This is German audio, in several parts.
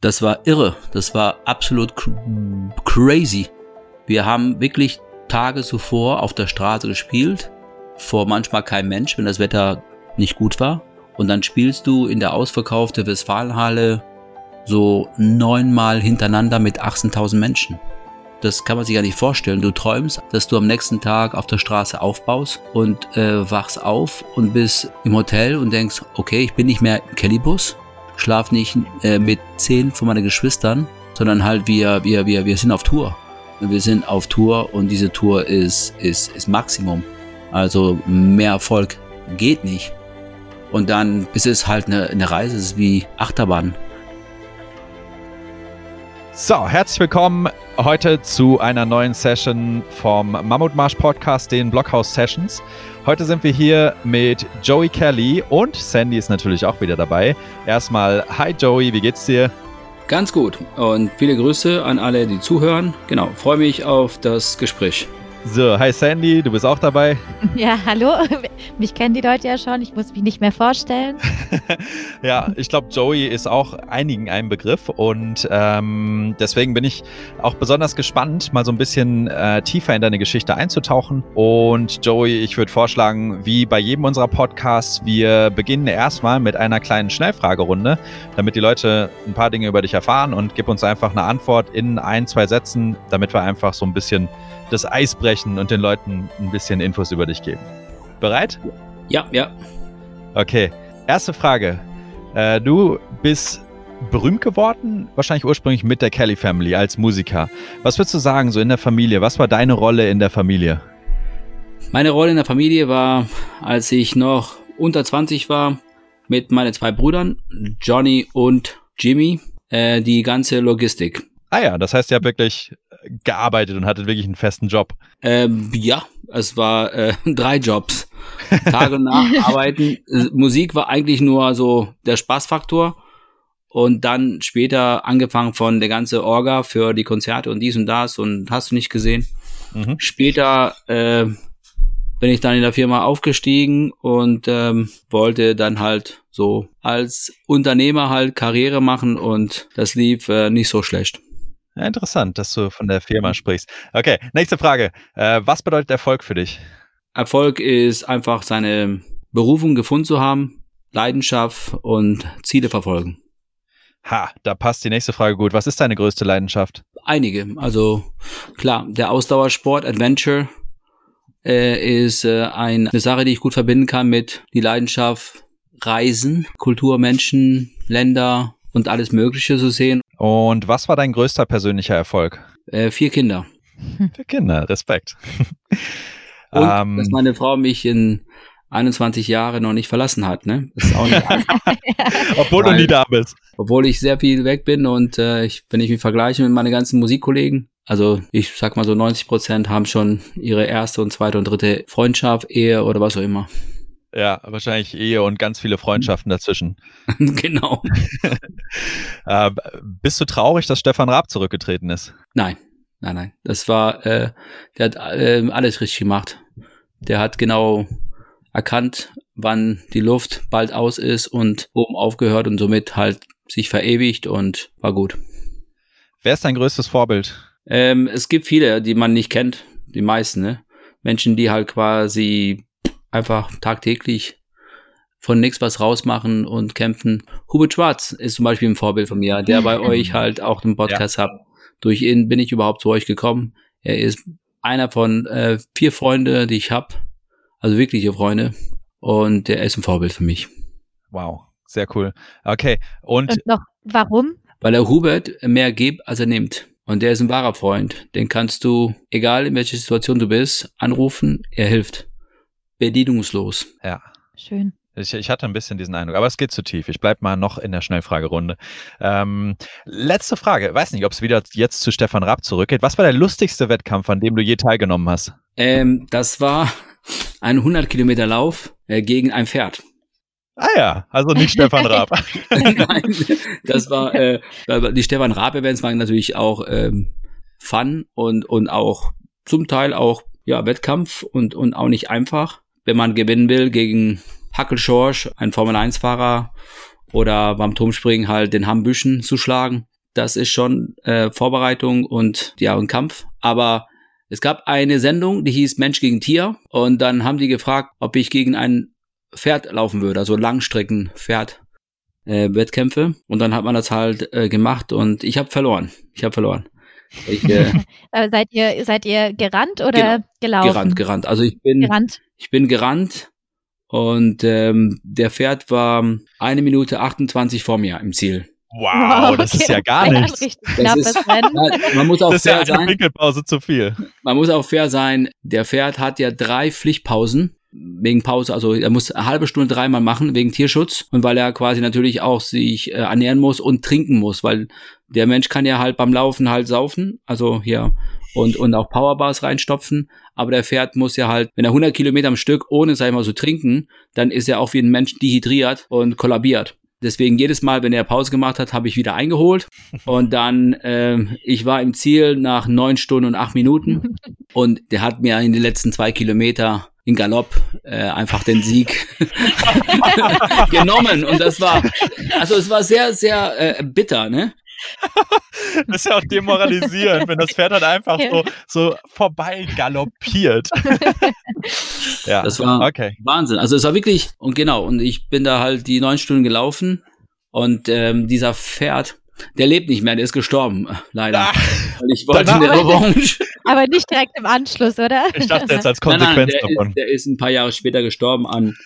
Das war irre. Das war absolut crazy. Wir haben wirklich Tage zuvor auf der Straße gespielt, vor manchmal kein Mensch, wenn das Wetter nicht gut war. Und dann spielst du in der ausverkauften Westfalenhalle so neunmal hintereinander mit 18.000 Menschen. Das kann man sich ja nicht vorstellen. Du träumst, dass du am nächsten Tag auf der Straße aufbaust und äh, wachst auf und bist im Hotel und denkst, okay, ich bin nicht mehr im Kellybus, schlaf nicht äh, mit zehn von meinen Geschwistern, sondern halt wir, wir, wir, wir sind auf Tour. Wir sind auf Tour und diese Tour ist, ist, ist Maximum. Also mehr Erfolg geht nicht. Und dann ist es halt eine, eine Reise, es ist wie Achterbahn. So, herzlich willkommen heute zu einer neuen Session vom Mammutmarsch Podcast, den Blockhouse Sessions. Heute sind wir hier mit Joey Kelly und Sandy ist natürlich auch wieder dabei. Erstmal, hi Joey, wie geht's dir? Ganz gut und viele Grüße an alle, die zuhören. Genau, freue mich auf das Gespräch. So, hi Sandy, du bist auch dabei. Ja, hallo. Mich kennen die Leute ja schon. Ich muss mich nicht mehr vorstellen. ja, ich glaube, Joey ist auch einigen ein Begriff und ähm, deswegen bin ich auch besonders gespannt, mal so ein bisschen äh, tiefer in deine Geschichte einzutauchen. Und Joey, ich würde vorschlagen, wie bei jedem unserer Podcasts, wir beginnen erstmal mit einer kleinen Schnellfragerunde, damit die Leute ein paar Dinge über dich erfahren und gib uns einfach eine Antwort in ein, zwei Sätzen, damit wir einfach so ein bisschen das Eis brechen und den Leuten ein bisschen Infos über dich geben. Bereit? Ja, ja. Okay. Erste Frage. Äh, du bist berühmt geworden, wahrscheinlich ursprünglich mit der Kelly Family als Musiker. Was würdest du sagen, so in der Familie? Was war deine Rolle in der Familie? Meine Rolle in der Familie war, als ich noch unter 20 war, mit meinen zwei Brüdern, Johnny und Jimmy, äh, die ganze Logistik. Ah ja, das heißt, ihr habt wirklich gearbeitet und hattet wirklich einen festen Job. Ähm, ja, es war äh, drei Jobs. Tag und Nacht arbeiten. Musik war eigentlich nur so der Spaßfaktor. Und dann später angefangen von der ganze Orga für die Konzerte und dies und das und hast du nicht gesehen. Mhm. Später äh, bin ich dann in der Firma aufgestiegen und ähm, wollte dann halt so als Unternehmer halt Karriere machen und das lief äh, nicht so schlecht. Ja, interessant, dass du von der Firma sprichst. Okay, nächste Frage. Äh, was bedeutet Erfolg für dich? Erfolg ist einfach seine Berufung gefunden zu haben, Leidenschaft und Ziele verfolgen. Ha, da passt die nächste Frage gut. Was ist deine größte Leidenschaft? Einige. Also klar, der Ausdauersport, Adventure äh, ist äh, eine Sache, die ich gut verbinden kann mit die Leidenschaft Reisen, Kultur, Menschen, Länder und alles Mögliche zu sehen. Und was war dein größter persönlicher Erfolg? Äh, vier Kinder. Vier Kinder, Respekt. Und ähm, dass meine Frau mich in 21 Jahren noch nicht verlassen hat, ne? Das ist auch nicht obwohl Weil, du nie da bist. Obwohl ich sehr viel weg bin und äh, ich, wenn ich mich vergleiche mit meinen ganzen Musikkollegen, also ich sag mal so 90 Prozent haben schon ihre erste und zweite und dritte Freundschaft, Ehe oder was auch immer. Ja, wahrscheinlich Ehe und ganz viele Freundschaften dazwischen. genau. äh, bist du traurig, dass Stefan Raab zurückgetreten ist? Nein, nein, nein. Das war, äh, der hat äh, alles richtig gemacht. Der hat genau erkannt, wann die Luft bald aus ist und oben aufgehört und somit halt sich verewigt und war gut. Wer ist dein größtes Vorbild? Ähm, es gibt viele, die man nicht kennt, die meisten, ne? Menschen, die halt quasi einfach tagtäglich von nichts was rausmachen und kämpfen. Hubert Schwarz ist zum Beispiel ein Vorbild von mir, der bei euch halt auch einen Podcast ja. hat. Durch ihn bin ich überhaupt zu euch gekommen. Er ist einer von äh, vier Freunde, die ich habe, also wirkliche Freunde. Und er ist ein Vorbild für mich. Wow, sehr cool. Okay, und, und noch warum? Weil er Hubert mehr gibt, als er nimmt. Und der ist ein wahrer Freund. Den kannst du, egal in welcher Situation du bist, anrufen. Er hilft bedienungslos. Ja. Schön. Ich, ich, hatte ein bisschen diesen Eindruck, aber es geht zu tief. Ich bleibe mal noch in der Schnellfragerunde. Ähm, letzte Frage. Weiß nicht, ob es wieder jetzt zu Stefan Raab zurückgeht. Was war der lustigste Wettkampf, an dem du je teilgenommen hast? Ähm, das war ein 100 Kilometer Lauf äh, gegen ein Pferd. Ah ja, also nicht Stefan Raab. Nein, das war äh, die Stefan Raab-Events waren natürlich auch ähm, Fun und und auch zum Teil auch ja Wettkampf und und auch nicht einfach wenn man gewinnen will gegen Hackel Schorsch, ein Formel-1-Fahrer oder beim Turmspringen halt den Hammbüschen zu schlagen. Das ist schon äh, Vorbereitung und ja, ein Kampf. Aber es gab eine Sendung, die hieß Mensch gegen Tier. Und dann haben die gefragt, ob ich gegen ein Pferd laufen würde, also Langstrecken-Pferd. Äh, Wettkämpfe und dann hat man das halt äh, gemacht und ich habe verloren. Ich habe verloren. Ich, äh, äh, seid ihr seid ihr gerannt oder genau, gelaufen? Gerannt, gerannt. Also ich bin gerannt. Ich bin gerannt und ähm, der Pferd war eine Minute 28 vor mir im Ziel. Wow, das okay. ist ja gar nichts. Das ist, ja, man muss auch das ist fair ja eine sein. Winkelpause zu viel. Man muss auch fair sein. Der Pferd hat ja drei Pflichtpausen wegen Pause, also er muss eine halbe Stunde dreimal machen wegen Tierschutz und weil er quasi natürlich auch sich äh, ernähren muss und trinken muss, weil der Mensch kann ja halt beim Laufen halt saufen, also hier und und auch Powerbars reinstopfen, aber der Pferd muss ja halt, wenn er 100 Kilometer am Stück ohne sag ich mal so trinken, dann ist er auch wie ein Mensch dehydriert und kollabiert. Deswegen jedes Mal, wenn er Pause gemacht hat, habe ich wieder eingeholt. Und dann, äh, ich war im Ziel nach neun Stunden und acht Minuten. Und der hat mir in den letzten zwei Kilometer in Galopp äh, einfach den Sieg genommen. Und das war, also es war sehr, sehr äh, bitter, ne? Das ist ja auch demoralisierend, wenn das Pferd dann einfach so, so vorbei galoppiert. ja, das war okay. Wahnsinn. Also es war wirklich, und genau, und ich bin da halt die neun Stunden gelaufen und ähm, dieser Pferd, der lebt nicht mehr, der ist gestorben, leider. Ah, weil ich wollte eine Revanche. Aber nicht direkt im Anschluss, oder? Ich dachte jetzt als Konsequenz nein, nein, der davon. Ist, der ist ein paar Jahre später gestorben an,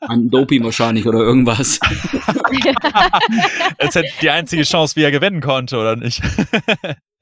an Doping wahrscheinlich oder irgendwas. Jetzt hätte die einzige Chance, wie er gewinnen konnte, oder nicht?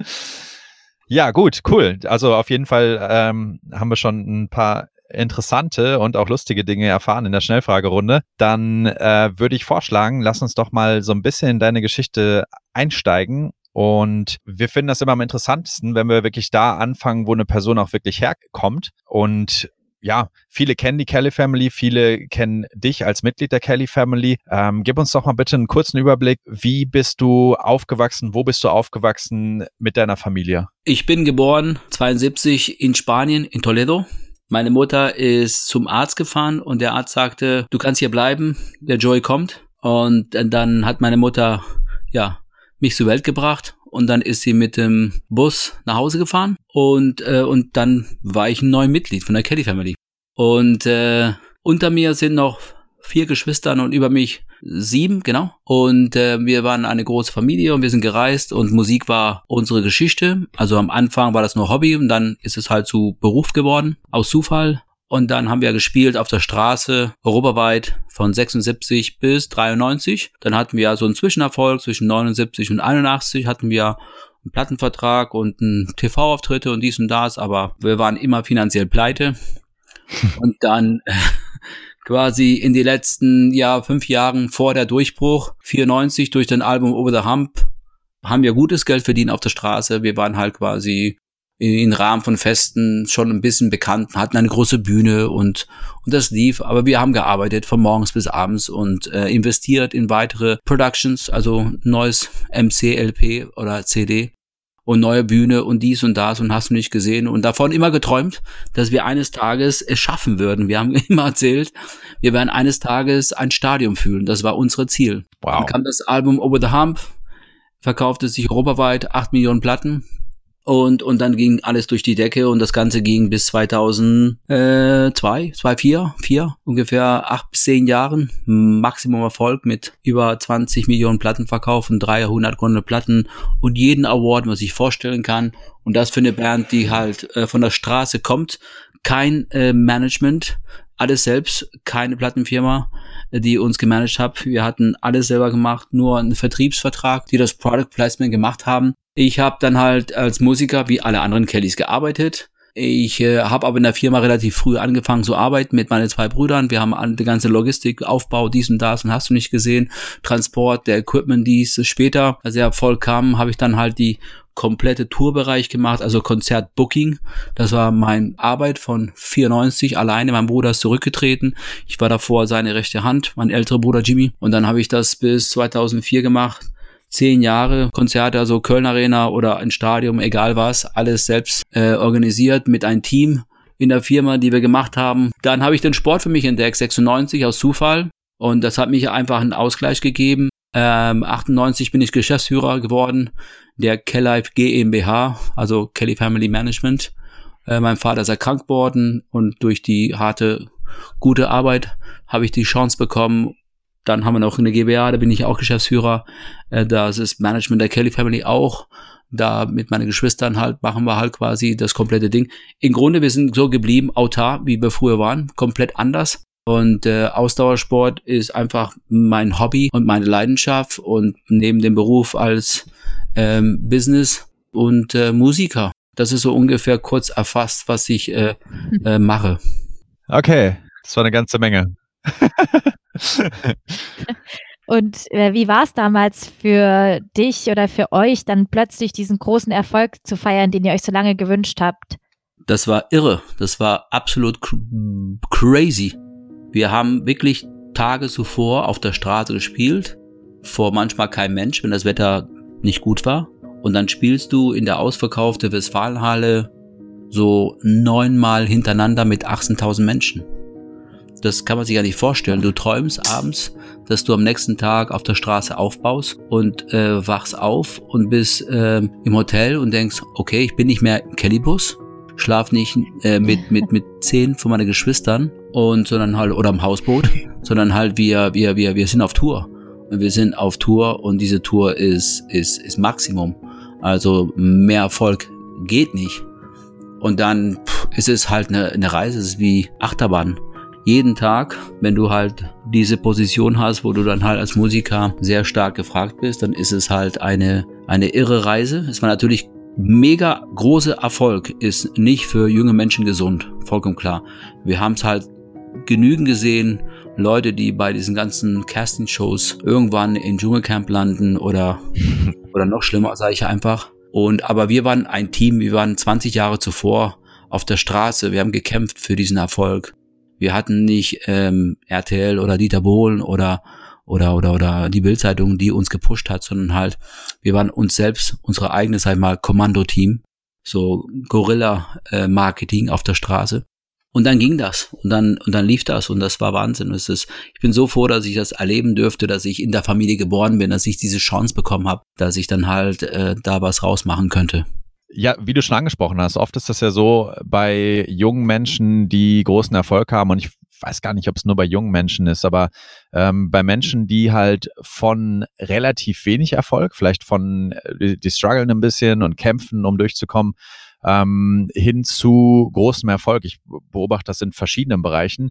ja, gut, cool. Also auf jeden Fall ähm, haben wir schon ein paar interessante und auch lustige Dinge erfahren in der Schnellfragerunde, dann äh, würde ich vorschlagen, lass uns doch mal so ein bisschen in deine Geschichte einsteigen. Und wir finden das immer am interessantesten, wenn wir wirklich da anfangen, wo eine Person auch wirklich herkommt. Und ja, viele kennen die Kelly Family, viele kennen dich als Mitglied der Kelly Family. Ähm, gib uns doch mal bitte einen kurzen Überblick. Wie bist du aufgewachsen? Wo bist du aufgewachsen mit deiner Familie? Ich bin geboren 72 in Spanien, in Toledo. Meine Mutter ist zum Arzt gefahren und der Arzt sagte, du kannst hier bleiben, der Joey kommt. Und dann hat meine Mutter, ja, mich zur Welt gebracht und dann ist sie mit dem Bus nach Hause gefahren und, äh, und dann war ich ein neues Mitglied von der Kelly Family. Und äh, unter mir sind noch vier Geschwistern und über mich sieben, genau. Und äh, wir waren eine große Familie und wir sind gereist und Musik war unsere Geschichte. Also am Anfang war das nur Hobby und dann ist es halt zu Beruf geworden, aus Zufall. Und dann haben wir gespielt auf der Straße, europaweit von 76 bis 93. Dann hatten wir so einen Zwischenerfolg zwischen 79 und 81 hatten wir einen Plattenvertrag und einen TV-Auftritte und dies und das, aber wir waren immer finanziell pleite. und dann quasi in die letzten ja fünf Jahren vor der Durchbruch 94 durch den Album Over the Hump haben wir gutes Geld verdient auf der Straße. Wir waren halt quasi im Rahmen von Festen schon ein bisschen bekannt, hatten eine große Bühne und, und das lief. Aber wir haben gearbeitet von morgens bis abends und äh, investiert in weitere Productions, also neues MC, LP oder CD und neue Bühne und dies und das und hast du nicht gesehen und davon immer geträumt, dass wir eines Tages es schaffen würden. Wir haben immer erzählt, wir werden eines Tages ein Stadion fühlen. Das war unser Ziel. Wow. Dann kam das Album Over the Hump, verkaufte sich europaweit acht Millionen Platten. Und, und dann ging alles durch die Decke und das Ganze ging bis 2002, 2004, 4, ungefähr acht bis zehn Jahren. Maximum Erfolg mit über 20 Millionen Platten verkauft und 300 Gründe Platten und jeden Award, was ich vorstellen kann. Und das für eine Band, die halt äh, von der Straße kommt. Kein äh, Management, alles selbst, keine Plattenfirma, die uns gemanagt hat. Wir hatten alles selber gemacht, nur einen Vertriebsvertrag, die das Product Placement gemacht haben. Ich habe dann halt als Musiker wie alle anderen Kellys gearbeitet. Ich äh, habe aber in der Firma relativ früh angefangen zu arbeiten mit meinen zwei Brüdern. Wir haben die ganze Logistik, Aufbau, dies und das und hast du nicht gesehen, Transport, der Equipment, dies später, als er voll kam, habe ich dann halt die komplette Tourbereich gemacht, also Konzertbooking. Das war mein Arbeit von 94 alleine. Mein Bruder ist zurückgetreten. Ich war davor seine rechte Hand, mein älterer Bruder Jimmy. Und dann habe ich das bis 2004 gemacht zehn Jahre Konzerte, also Köln Arena oder ein Stadion, egal was, alles selbst äh, organisiert mit einem Team in der Firma, die wir gemacht haben. Dann habe ich den Sport für mich entdeckt, 96 aus Zufall. Und das hat mich einfach einen Ausgleich gegeben. Ähm, 98 bin ich Geschäftsführer geworden der Kellife GmbH, also Kelly Family Management. Äh, mein Vater ist erkrankt worden und durch die harte, gute Arbeit habe ich die Chance bekommen. Dann haben wir noch eine GmbH, da bin ich auch Geschäftsführer. Äh, das ist Management der Kelly Family auch. Da mit meinen Geschwistern halt machen wir halt quasi das komplette Ding. Im Grunde, wir sind so geblieben, autar, wie wir früher waren, komplett anders. Und äh, Ausdauersport ist einfach mein Hobby und meine Leidenschaft. Und neben dem Beruf als ähm, Business und äh, Musiker. Das ist so ungefähr kurz erfasst, was ich äh, äh, mache. Okay, das war eine ganze Menge. Und äh, wie war es damals für dich oder für euch, dann plötzlich diesen großen Erfolg zu feiern, den ihr euch so lange gewünscht habt? Das war irre. Das war absolut cr crazy. Wir haben wirklich Tage zuvor auf der Straße gespielt, vor manchmal kein Mensch, wenn das Wetter nicht gut war. Und dann spielst du in der ausverkaufte Westfalenhalle so neunmal hintereinander mit 18.000 Menschen. Das kann man sich ja nicht vorstellen. Du träumst abends, dass du am nächsten Tag auf der Straße aufbaust und äh, wachst auf und bist äh, im Hotel und denkst, okay, ich bin nicht mehr im Kellybus, schlaf nicht äh, mit mit mit zehn von meinen Geschwistern und sondern halt oder am Hausboot, sondern halt wir wir wir wir sind auf Tour wir sind auf Tour und diese Tour ist, ist, ist Maximum. Also mehr Erfolg geht nicht. Und dann pff, ist es halt eine, eine Reise, es ist wie Achterbahn. Jeden Tag, wenn du halt diese Position hast, wo du dann halt als Musiker sehr stark gefragt bist, dann ist es halt eine, eine irre Reise. Es war natürlich mega großer Erfolg, ist nicht für junge Menschen gesund, vollkommen klar. Wir haben es halt genügend gesehen, Leute, die bei diesen ganzen Casting-Shows irgendwann in Dschungelcamp landen oder, oder noch schlimmer, sage ich einfach. Und, aber wir waren ein Team, wir waren 20 Jahre zuvor auf der Straße, wir haben gekämpft für diesen Erfolg. Wir hatten nicht ähm, RTL oder Dieter Bohlen oder oder oder oder die Bildzeitung, die uns gepusht hat, sondern halt wir waren uns selbst, unsere eigene, sag ich mal, Kommando-Team, so Gorilla-Marketing äh, auf der Straße. Und dann ging das und dann und dann lief das und das war Wahnsinn. Es ist, ich bin so froh, dass ich das erleben dürfte, dass ich in der Familie geboren bin, dass ich diese Chance bekommen habe, dass ich dann halt äh, da was rausmachen könnte. Ja, wie du schon angesprochen hast, oft ist das ja so bei jungen Menschen, die großen Erfolg haben und ich weiß gar nicht, ob es nur bei jungen Menschen ist, aber ähm, bei Menschen, die halt von relativ wenig Erfolg, vielleicht von, äh, die strugglen ein bisschen und kämpfen, um durchzukommen, ähm, hin zu großem Erfolg. Ich beobachte das in verschiedenen Bereichen.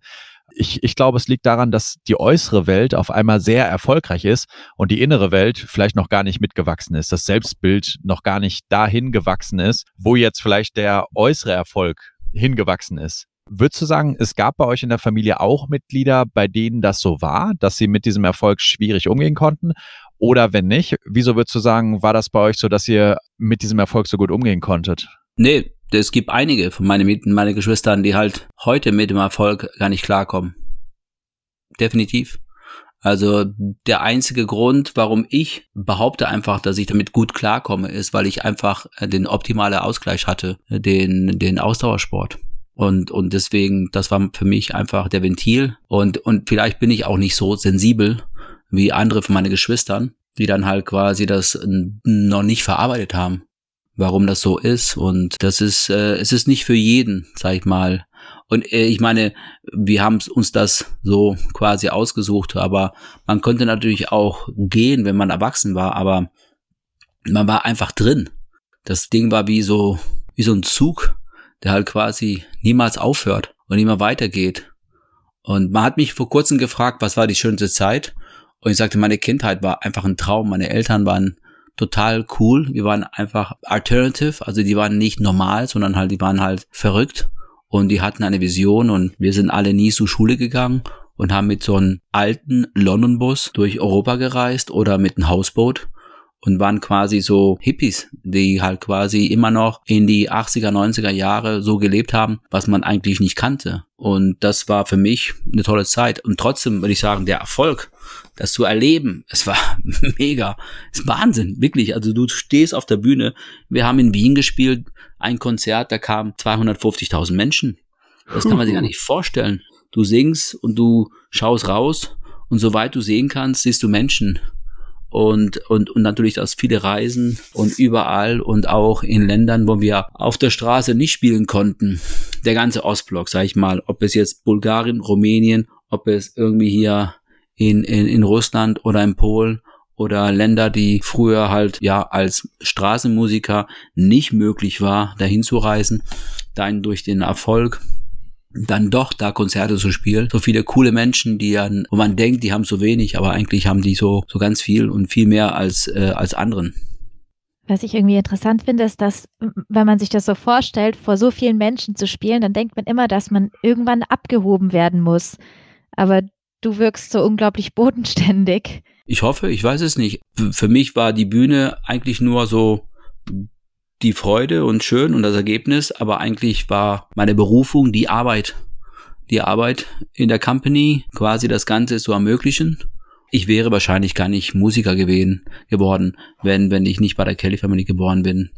Ich, ich glaube, es liegt daran, dass die äußere Welt auf einmal sehr erfolgreich ist und die innere Welt vielleicht noch gar nicht mitgewachsen ist, das Selbstbild noch gar nicht dahin gewachsen ist, wo jetzt vielleicht der äußere Erfolg hingewachsen ist. Würdest du sagen, es gab bei euch in der Familie auch Mitglieder, bei denen das so war, dass sie mit diesem Erfolg schwierig umgehen konnten? Oder wenn nicht, wieso würdest du sagen, war das bei euch so, dass ihr mit diesem Erfolg so gut umgehen konntet? Nee, es gibt einige von meinen, meine Geschwistern, die halt heute mit dem Erfolg gar nicht klarkommen. Definitiv. Also der einzige Grund, warum ich behaupte einfach, dass ich damit gut klarkomme, ist, weil ich einfach äh, den optimalen Ausgleich hatte, den, den Ausdauersport. Und, und deswegen, das war für mich einfach der Ventil. Und, und vielleicht bin ich auch nicht so sensibel wie andere von meinen Geschwistern, die dann halt quasi das noch nicht verarbeitet haben warum das so ist. Und das ist, äh, es ist nicht für jeden, sag ich mal. Und äh, ich meine, wir haben uns das so quasi ausgesucht, aber man konnte natürlich auch gehen, wenn man erwachsen war, aber man war einfach drin. Das Ding war wie so, wie so ein Zug, der halt quasi niemals aufhört und immer weitergeht. Und man hat mich vor kurzem gefragt, was war die schönste Zeit? Und ich sagte, meine Kindheit war einfach ein Traum. Meine Eltern waren total cool. Wir waren einfach alternative, also die waren nicht normal, sondern halt, die waren halt verrückt und die hatten eine Vision und wir sind alle nie zur Schule gegangen und haben mit so einem alten London-Bus durch Europa gereist oder mit einem Hausboot und waren quasi so Hippies, die halt quasi immer noch in die 80er, 90er Jahre so gelebt haben, was man eigentlich nicht kannte. Und das war für mich eine tolle Zeit. Und trotzdem würde ich sagen, der Erfolg, das zu erleben, es war mega, es ist Wahnsinn, wirklich. Also du stehst auf der Bühne. Wir haben in Wien gespielt, ein Konzert, da kamen 250.000 Menschen. Das kann man sich gar nicht vorstellen. Du singst und du schaust raus Und soweit du sehen kannst, siehst du Menschen und, und, und natürlich das viele Reisen und überall und auch in Ländern, wo wir auf der Straße nicht spielen konnten. Der ganze Ostblock, sag ich mal, ob es jetzt Bulgarien, Rumänien, ob es irgendwie hier in, in, in Russland oder in Polen oder Länder, die früher halt ja als Straßenmusiker nicht möglich war, dahin zu reisen, dann durch den Erfolg dann doch da Konzerte zu spielen. So viele coole Menschen, die ja, wo man denkt, die haben so wenig, aber eigentlich haben die so, so ganz viel und viel mehr als, äh, als anderen. Was ich irgendwie interessant finde, ist, dass, wenn man sich das so vorstellt, vor so vielen Menschen zu spielen, dann denkt man immer, dass man irgendwann abgehoben werden muss. Aber du wirkst so unglaublich bodenständig. Ich hoffe, ich weiß es nicht. Für mich war die Bühne eigentlich nur so die Freude und schön und das Ergebnis, aber eigentlich war meine Berufung die Arbeit. Die Arbeit in der Company, quasi das Ganze zu ermöglichen. Ich wäre wahrscheinlich gar nicht Musiker gewesen, geworden, wenn, wenn ich nicht bei der Kelly Family geboren bin.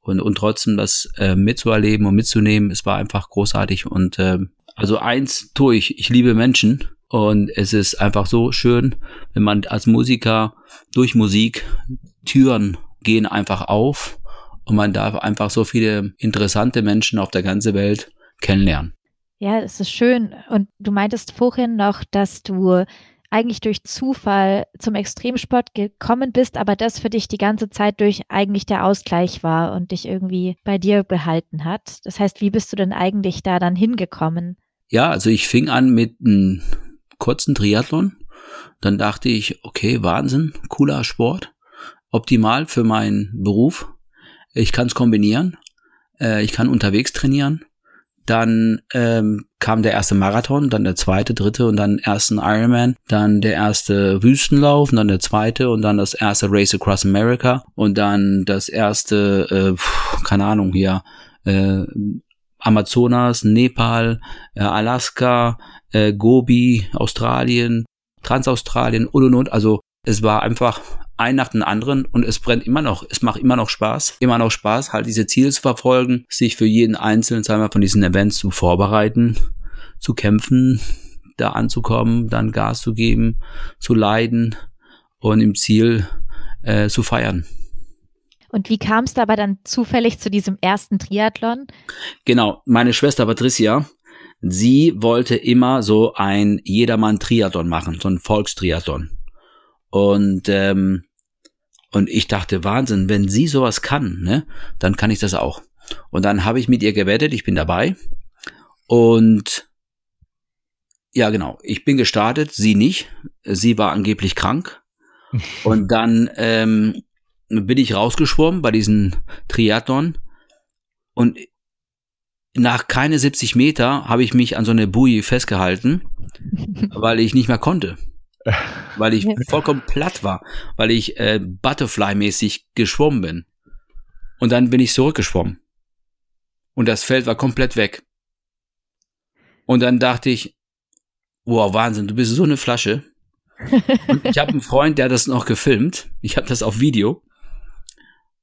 Und, und trotzdem das äh, mitzuerleben und mitzunehmen, es war einfach großartig. Und äh, also eins tue ich, ich liebe Menschen. Und es ist einfach so schön, wenn man als Musiker durch Musik Türen gehen einfach auf und man darf einfach so viele interessante Menschen auf der ganzen Welt kennenlernen. Ja, es ist schön. Und du meintest vorhin noch, dass du eigentlich durch Zufall zum Extremsport gekommen bist, aber das für dich die ganze Zeit durch eigentlich der Ausgleich war und dich irgendwie bei dir behalten hat. Das heißt, wie bist du denn eigentlich da dann hingekommen? Ja, also ich fing an mit einem kurzen Triathlon. Dann dachte ich, okay, Wahnsinn, cooler Sport, optimal für meinen Beruf. Ich kann es kombinieren. Äh, ich kann unterwegs trainieren. Dann ähm, kam der erste Marathon, dann der zweite, dritte und dann ersten Ironman, dann der erste Wüstenlauf und dann der zweite und dann das erste Race Across America und dann das erste, äh, keine Ahnung hier, äh, Amazonas, Nepal, äh, Alaska, äh, Gobi, Australien, Transaustralien und und und. Also es war einfach ein nach dem anderen und es brennt immer noch. Es macht immer noch Spaß, immer noch Spaß, halt diese Ziele zu verfolgen, sich für jeden einzelnen, sagen wir, von diesen Events zu vorbereiten, zu kämpfen, da anzukommen, dann Gas zu geben, zu leiden und im Ziel äh, zu feiern. Und wie kam es dabei dann zufällig zu diesem ersten Triathlon? Genau, meine Schwester Patricia, sie wollte immer so ein Jedermann-Triathlon machen, so ein Volkstriathlon. Und ähm, und ich dachte, Wahnsinn, wenn sie sowas kann, ne, dann kann ich das auch. Und dann habe ich mit ihr gewettet, ich bin dabei. Und ja, genau, ich bin gestartet, sie nicht. Sie war angeblich krank. Und dann ähm, bin ich rausgeschwommen bei diesem Triathlon. Und nach keine 70 Meter habe ich mich an so eine Bui festgehalten, weil ich nicht mehr konnte weil ich vollkommen platt war, weil ich äh, Butterfly-mäßig geschwommen bin. Und dann bin ich zurückgeschwommen. Und das Feld war komplett weg. Und dann dachte ich, wow, Wahnsinn, du bist so eine Flasche. Und ich habe einen Freund, der hat das noch gefilmt. Ich habe das auf Video.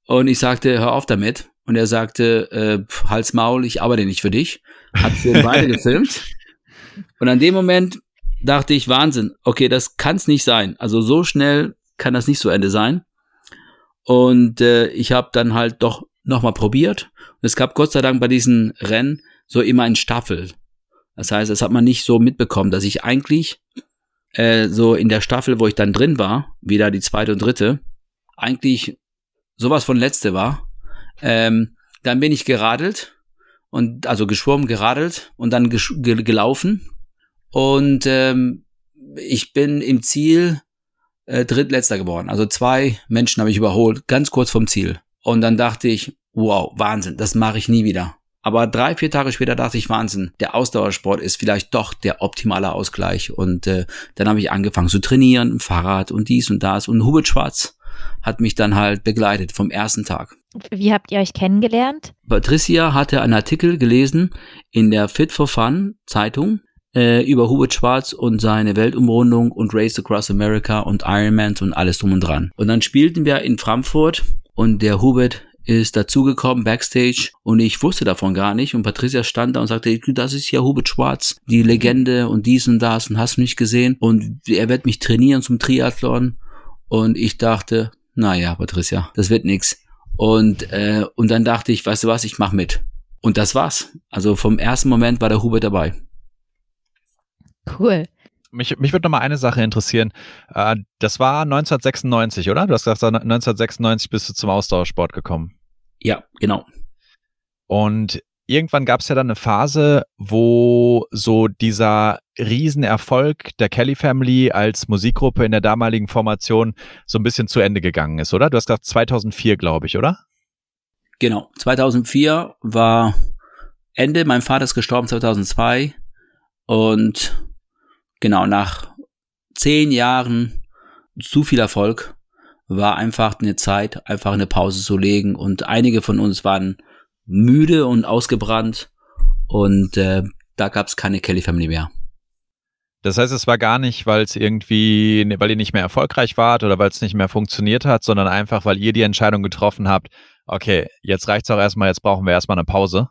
Und ich sagte, hör auf damit. Und er sagte, äh, Hals Maul, ich arbeite nicht für dich. Hat für beide gefilmt. Und an dem Moment dachte ich, Wahnsinn, okay, das kann es nicht sein. Also so schnell kann das nicht zu Ende sein. Und äh, ich habe dann halt doch nochmal probiert. Und es gab Gott sei Dank bei diesen Rennen so immer ein Staffel. Das heißt, das hat man nicht so mitbekommen, dass ich eigentlich äh, so in der Staffel, wo ich dann drin war, wieder die zweite und dritte, eigentlich sowas von letzte war. Ähm, dann bin ich geradelt und also geschwommen, geradelt und dann gelaufen und ähm, ich bin im Ziel äh, drittletzter geworden. Also zwei Menschen habe ich überholt, ganz kurz vom Ziel. Und dann dachte ich, wow, Wahnsinn, das mache ich nie wieder. Aber drei, vier Tage später dachte ich, Wahnsinn, der Ausdauersport ist vielleicht doch der optimale Ausgleich. Und äh, dann habe ich angefangen zu trainieren, Fahrrad und dies und das. Und Hubert Schwarz hat mich dann halt begleitet vom ersten Tag. Wie habt ihr euch kennengelernt? Patricia hatte einen Artikel gelesen in der Fit for Fun Zeitung äh, über Hubert Schwarz und seine Weltumrundung und Race Across America und Ironman und alles drum und dran. Und dann spielten wir in Frankfurt und der Hubert ist dazugekommen backstage und ich wusste davon gar nicht und Patricia stand da und sagte, das ist ja Hubert Schwarz, die Legende und dies und das und hast nicht gesehen und er wird mich trainieren zum Triathlon und ich dachte, naja, Patricia, das wird nix. Und, äh, und dann dachte ich, weißt du was, ich mach mit. Und das war's. Also vom ersten Moment war der Hubert dabei. Cool. Mich, mich würde noch mal eine Sache interessieren. Äh, das war 1996, oder? Du hast gesagt, 1996 bist du zum Ausdauersport gekommen. Ja, genau. Und irgendwann gab es ja dann eine Phase, wo so dieser Riesenerfolg der Kelly Family als Musikgruppe in der damaligen Formation so ein bisschen zu Ende gegangen ist, oder? Du hast gesagt 2004, glaube ich, oder? Genau. 2004 war Ende. Mein Vater ist gestorben 2002 und genau nach zehn Jahren zu viel Erfolg war einfach eine Zeit, einfach eine Pause zu legen und einige von uns waren müde und ausgebrannt und äh, da gab es keine Kelly Family mehr. Das heißt, es war gar nicht, weil es irgendwie, weil ihr nicht mehr erfolgreich wart oder weil es nicht mehr funktioniert hat, sondern einfach, weil ihr die Entscheidung getroffen habt, okay, jetzt reicht's auch erstmal, jetzt brauchen wir erstmal eine Pause.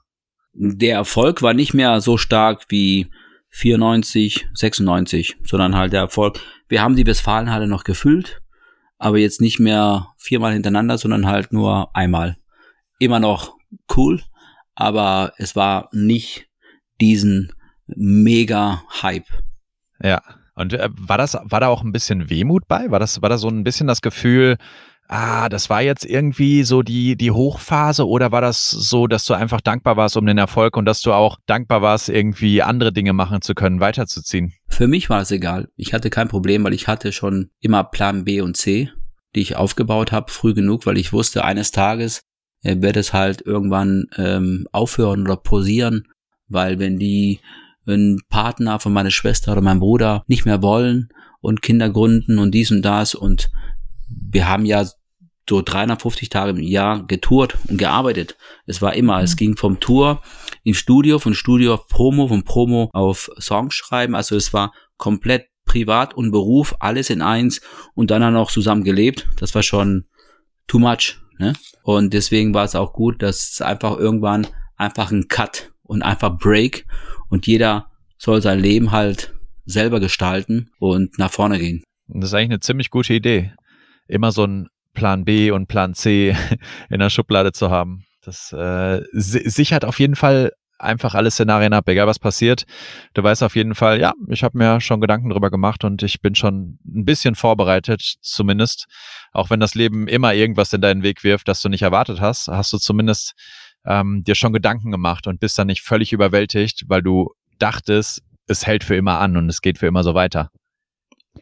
Der Erfolg war nicht mehr so stark wie 94, 96, sondern halt der Erfolg. Wir haben die Westfalenhalle noch gefüllt, aber jetzt nicht mehr viermal hintereinander, sondern halt nur einmal. Immer noch cool, aber es war nicht diesen mega Hype. Ja. Und äh, war das, war da auch ein bisschen Wehmut bei? War das, war da so ein bisschen das Gefühl, ah, das war jetzt irgendwie so die, die Hochphase oder war das so, dass du einfach dankbar warst um den Erfolg und dass du auch dankbar warst, irgendwie andere Dinge machen zu können, weiterzuziehen? Für mich war es egal. Ich hatte kein Problem, weil ich hatte schon immer Plan B und C, die ich aufgebaut habe, früh genug, weil ich wusste, eines Tages äh, wird es halt irgendwann ähm, aufhören oder posieren, weil wenn die ein Partner von meiner Schwester oder meinem Bruder nicht mehr wollen und Kinder gründen und dies und das und wir haben ja so 350 Tage im Jahr getourt und gearbeitet. Es war immer, mhm. es ging vom Tour ins Studio, von Studio auf Promo, von Promo auf Songs schreiben. Also es war komplett privat und Beruf, alles in eins und dann auch zusammen gelebt. Das war schon too much. Ne? Und deswegen war es auch gut, dass es einfach irgendwann einfach ein Cut und einfach Break und jeder soll sein Leben halt selber gestalten und nach vorne gehen. Das ist eigentlich eine ziemlich gute Idee. Immer so ein Plan B und Plan C in der Schublade zu haben. Das äh, sichert auf jeden Fall einfach alle Szenarien ab, egal was passiert. Du weißt auf jeden Fall, ja, ich habe mir schon Gedanken drüber gemacht und ich bin schon ein bisschen vorbereitet, zumindest. Auch wenn das Leben immer irgendwas in deinen Weg wirft, das du nicht erwartet hast, hast du zumindest ähm, dir schon Gedanken gemacht und bist dann nicht völlig überwältigt, weil du dachtest, es hält für immer an und es geht für immer so weiter.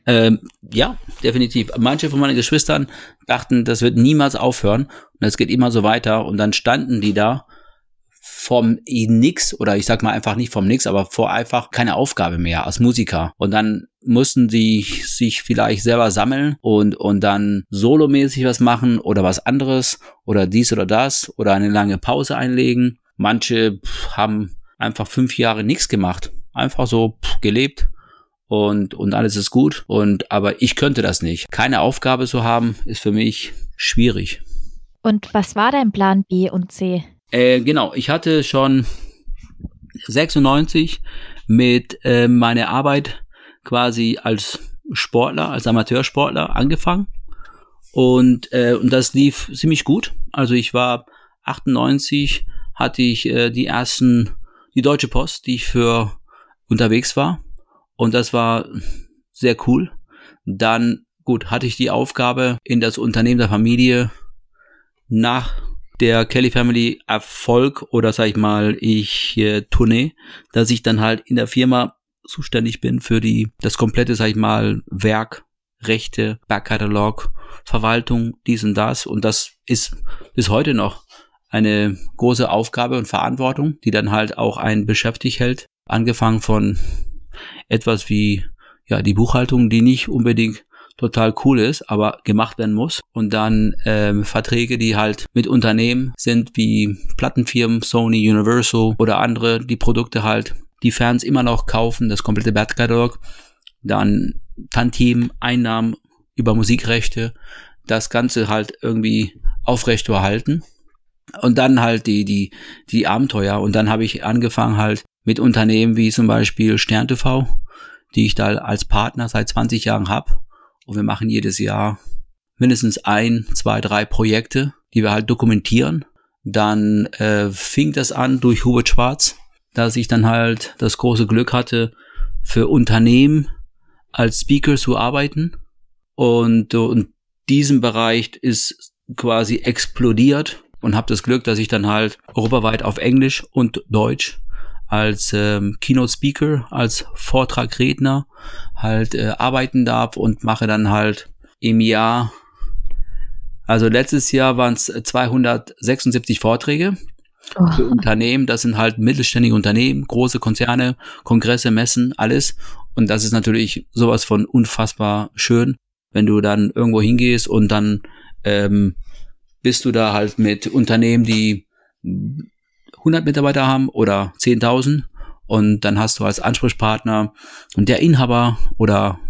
Ähm, ja, definitiv. Manche von meinen Geschwistern dachten, das wird niemals aufhören und es geht immer so weiter und dann standen die da vom Nix oder ich sag mal einfach nicht vom Nix, aber vor einfach keine Aufgabe mehr als Musiker. Und dann mussten sie sich vielleicht selber sammeln und, und dann solomäßig was machen oder was anderes oder dies oder das oder eine lange Pause einlegen. Manche haben einfach fünf Jahre nichts gemacht. Einfach so gelebt und, und alles ist gut. Und, aber ich könnte das nicht. Keine Aufgabe zu haben, ist für mich schwierig. Und was war dein Plan B und C? Äh, genau, ich hatte schon 96 mit äh, meiner Arbeit quasi als Sportler, als Amateursportler angefangen. Und, äh, und das lief ziemlich gut. Also ich war 98, hatte ich äh, die ersten, die Deutsche Post, die ich für unterwegs war. Und das war sehr cool. Dann, gut, hatte ich die Aufgabe, in das Unternehmen der Familie nach der Kelly Family Erfolg oder sag ich mal, ich äh, Tournee, dass ich dann halt in der Firma zuständig bin für die, das komplette, sag ich mal, Werk, Rechte, Backkatalog, Verwaltung, dies und das. Und das ist bis heute noch eine große Aufgabe und Verantwortung, die dann halt auch einen beschäftigt hält. Angefangen von etwas wie ja die Buchhaltung, die nicht unbedingt total cool ist, aber gemacht werden muss. Und dann ähm, Verträge, die halt mit Unternehmen sind, wie Plattenfirmen, Sony, Universal oder andere, die Produkte halt, die Fans immer noch kaufen, das komplette Backkatalog. Dann Tantim, Einnahmen über Musikrechte, das Ganze halt irgendwie aufrecht zu erhalten. Und dann halt die, die, die Abenteuer. Und dann habe ich angefangen halt mit Unternehmen wie zum Beispiel Stern TV, die ich da als Partner seit 20 Jahren habe. Und wir machen jedes Jahr mindestens ein, zwei, drei Projekte, die wir halt dokumentieren. Dann äh, fing das an durch Hubert Schwarz, dass ich dann halt das große Glück hatte, für Unternehmen als Speaker zu arbeiten. Und, und diesem Bereich ist quasi explodiert und habe das Glück, dass ich dann halt europaweit auf Englisch und Deutsch als ähm, Keynote Speaker, als Vortragredner halt äh, arbeiten darf und mache dann halt im Jahr, also letztes Jahr waren es 276 Vorträge oh. für Unternehmen. Das sind halt mittelständige Unternehmen, große Konzerne, Kongresse, Messen, alles. Und das ist natürlich sowas von unfassbar schön, wenn du dann irgendwo hingehst und dann ähm, bist du da halt mit Unternehmen, die 100 Mitarbeiter haben oder 10.000 und dann hast du als Ansprechpartner und der Inhaber oder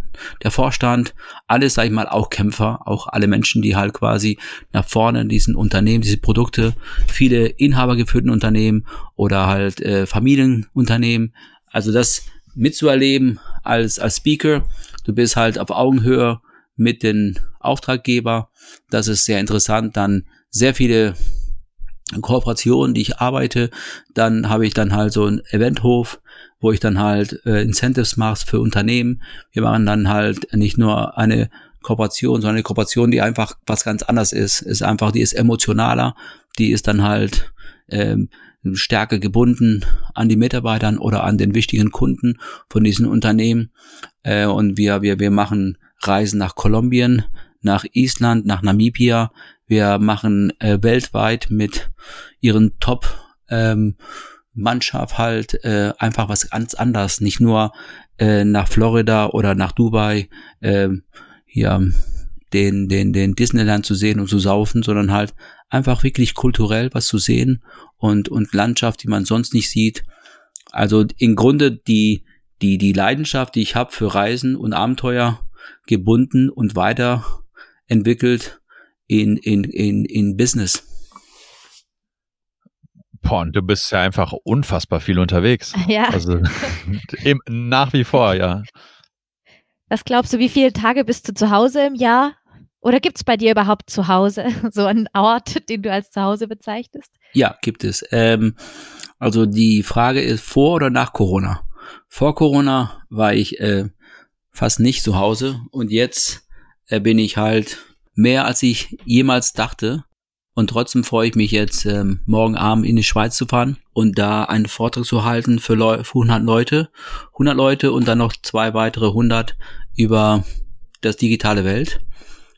der Vorstand, alles, sag ich mal, auch Kämpfer, auch alle Menschen, die halt quasi nach vorne in diesen Unternehmen, diese Produkte, viele inhabergeführten Unternehmen oder halt äh, Familienunternehmen, also das mitzuerleben als, als Speaker, du bist halt auf Augenhöhe mit den Auftraggeber, das ist sehr interessant, dann sehr viele Kooperationen, die ich arbeite. Dann habe ich dann halt so einen Eventhof, wo ich dann halt äh, Incentives mache für Unternehmen. Wir machen dann halt nicht nur eine Kooperation, sondern eine Kooperation, die einfach was ganz anderes ist. Ist einfach, die ist emotionaler, die ist dann halt ähm, stärker gebunden an die Mitarbeitern oder an den wichtigen Kunden von diesen Unternehmen. Äh, und wir, wir, wir machen Reisen nach Kolumbien, nach Island, nach Namibia, wir machen äh, weltweit mit ihren Top ähm, Mannschaft halt äh, einfach was ganz anderes. Nicht nur äh, nach Florida oder nach Dubai äh, hier den, den, den Disneyland zu sehen und zu saufen, sondern halt einfach wirklich kulturell was zu sehen und, und Landschaft, die man sonst nicht sieht. Also im Grunde die, die, die Leidenschaft, die ich habe für Reisen und Abenteuer gebunden und weiterentwickelt in, in, in, in Business. Boah, und du bist ja einfach unfassbar viel unterwegs. Ja. Also im, nach wie vor, ja. Was glaubst du, wie viele Tage bist du zu Hause im Jahr? Oder gibt es bei dir überhaupt zu Hause so einen Ort, den du als zu Hause bezeichnest? Ja, gibt es. Ähm, also die Frage ist vor oder nach Corona. Vor Corona war ich äh, fast nicht zu Hause und jetzt äh, bin ich halt mehr als ich jemals dachte. Und trotzdem freue ich mich jetzt, ähm, morgen Abend in die Schweiz zu fahren und da einen Vortrag zu halten für, Leu für 100 Leute. 100 Leute und dann noch zwei weitere 100 über das digitale Welt.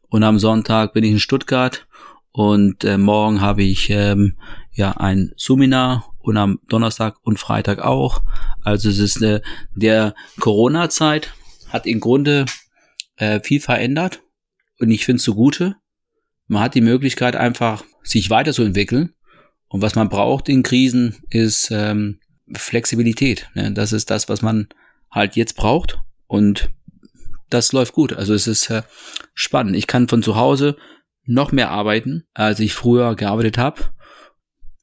Und am Sonntag bin ich in Stuttgart und äh, morgen habe ich ähm, ja ein Seminar und am Donnerstag und Freitag auch. Also es ist äh, der Corona-Zeit hat im Grunde äh, viel verändert und ich finde es zugute. Man hat die Möglichkeit einfach, sich weiterzuentwickeln. Und was man braucht in Krisen ist ähm, Flexibilität. Ne? Das ist das, was man halt jetzt braucht. Und das läuft gut. Also es ist äh, spannend. Ich kann von zu Hause noch mehr arbeiten, als ich früher gearbeitet habe.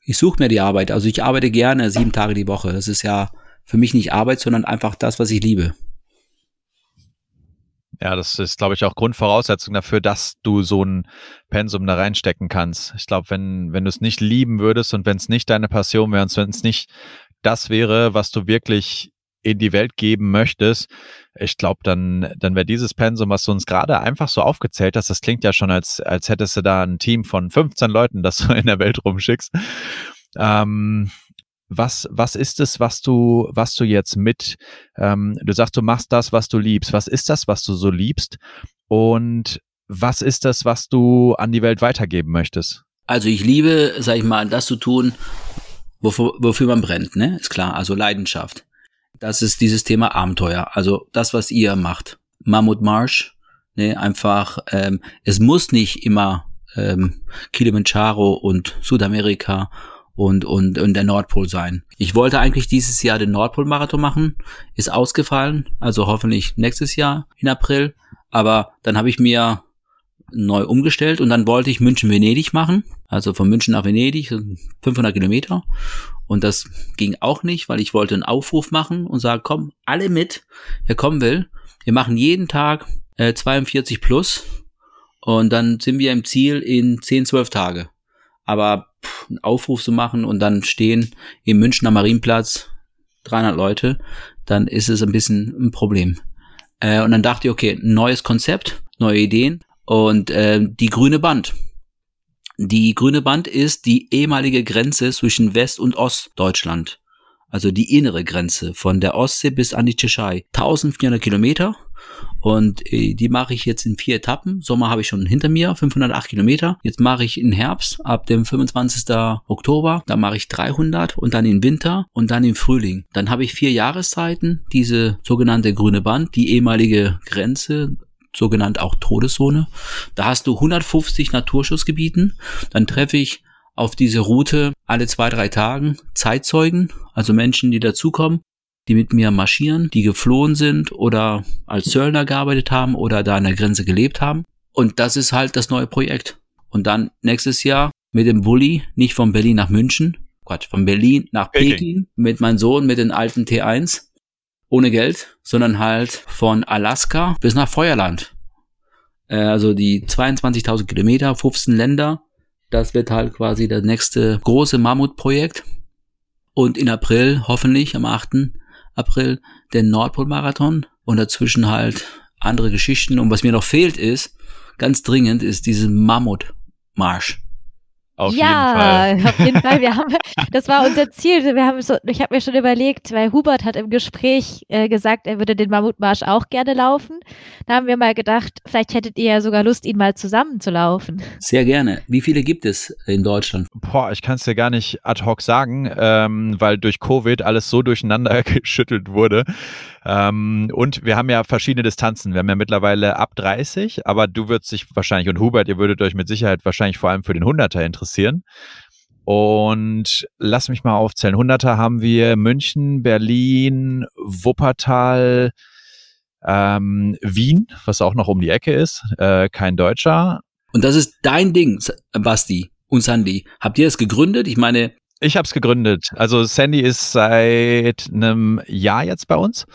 Ich suche mir die Arbeit. Also ich arbeite gerne sieben Tage die Woche. Das ist ja für mich nicht Arbeit, sondern einfach das, was ich liebe. Ja, das ist, glaube ich, auch Grundvoraussetzung dafür, dass du so ein Pensum da reinstecken kannst. Ich glaube, wenn, wenn du es nicht lieben würdest und wenn es nicht deine Passion wäre und wenn es nicht das wäre, was du wirklich in die Welt geben möchtest, ich glaube, dann, dann wäre dieses Pensum, was du uns gerade einfach so aufgezählt hast, das klingt ja schon, als, als hättest du da ein Team von 15 Leuten, das du in der Welt rumschickst. Ähm, was, was ist es, was du, was du jetzt mit, ähm, du sagst, du machst das, was du liebst. Was ist das, was du so liebst? Und was ist das, was du an die Welt weitergeben möchtest? Also ich liebe, sag ich mal, das zu tun, wofür, wofür man brennt, ne? Ist klar, also Leidenschaft. Das ist dieses Thema Abenteuer, also das, was ihr macht. Mammut Marsch, ne? Einfach, ähm, es muss nicht immer ähm, Kilimanjaro und Südamerika und, und, und der Nordpol sein. Ich wollte eigentlich dieses Jahr den Nordpol-Marathon machen, ist ausgefallen, also hoffentlich nächstes Jahr in April. Aber dann habe ich mir neu umgestellt und dann wollte ich München-Venedig machen, also von München nach Venedig, 500 Kilometer. Und das ging auch nicht, weil ich wollte einen Aufruf machen und sagen, komm, alle mit, wer kommen will. Wir machen jeden Tag äh, 42 plus und dann sind wir im Ziel in 10, 12 Tage. Aber pff, einen Aufruf zu machen und dann stehen im Münchner Marienplatz 300 Leute, dann ist es ein bisschen ein Problem. Äh, und dann dachte ich, okay, neues Konzept, neue Ideen und äh, die grüne Band. Die grüne Band ist die ehemalige Grenze zwischen West- und Ostdeutschland. Also die innere Grenze von der Ostsee bis an die Tschechei. 1400 Kilometer. Und äh, die mache ich jetzt in vier Etappen. Sommer habe ich schon hinter mir, 508 Kilometer. Jetzt mache ich in Herbst ab dem 25. Oktober, da mache ich 300 und dann im Winter und dann im Frühling. Dann habe ich vier Jahreszeiten, diese sogenannte grüne Band, die ehemalige Grenze sogenannt auch Todeszone. Da hast du 150 Naturschutzgebieten. Dann treffe ich auf diese Route alle zwei, drei Tagen Zeitzeugen, also Menschen, die dazukommen, die mit mir marschieren, die geflohen sind oder als Söldner gearbeitet haben oder da an der Grenze gelebt haben. Und das ist halt das neue Projekt. Und dann nächstes Jahr mit dem Bulli, nicht von Berlin nach München, Quatsch, von Berlin nach Peking, Peking mit meinem Sohn mit den alten T1 ohne Geld, sondern halt von Alaska bis nach Feuerland. Äh, also die 22.000 Kilometer, 15 Länder. Das wird halt quasi das nächste große Mammutprojekt. Und in April, hoffentlich am 8. April, der Nordpolmarathon und dazwischen halt andere Geschichten. Und was mir noch fehlt ist, ganz dringend, ist diese Mammutmarsch. Auf ja, jeden Fall. auf jeden Fall. Wir haben, das war unser Ziel. Wir haben so, ich habe mir schon überlegt, weil Hubert hat im Gespräch äh, gesagt, er würde den Mammutmarsch auch gerne laufen. Da haben wir mal gedacht, vielleicht hättet ihr ja sogar Lust, ihn mal zusammen zu laufen. Sehr gerne. Wie viele gibt es in Deutschland? Boah, ich kann es dir gar nicht ad hoc sagen, ähm, weil durch Covid alles so durcheinander geschüttelt wurde. Ähm, und wir haben ja verschiedene Distanzen. Wir haben ja mittlerweile ab 30, aber du würdest dich wahrscheinlich und Hubert, ihr würdet euch mit Sicherheit wahrscheinlich vor allem für den 100er interessieren. Und lass mich mal aufzählen. 100er haben wir München, Berlin, Wuppertal, ähm, Wien, was auch noch um die Ecke ist, äh, kein Deutscher. Und das ist dein Ding, Basti und Sandy. Habt ihr das gegründet? Ich meine, ich habe es gegründet. Also Sandy ist seit einem Jahr jetzt bei uns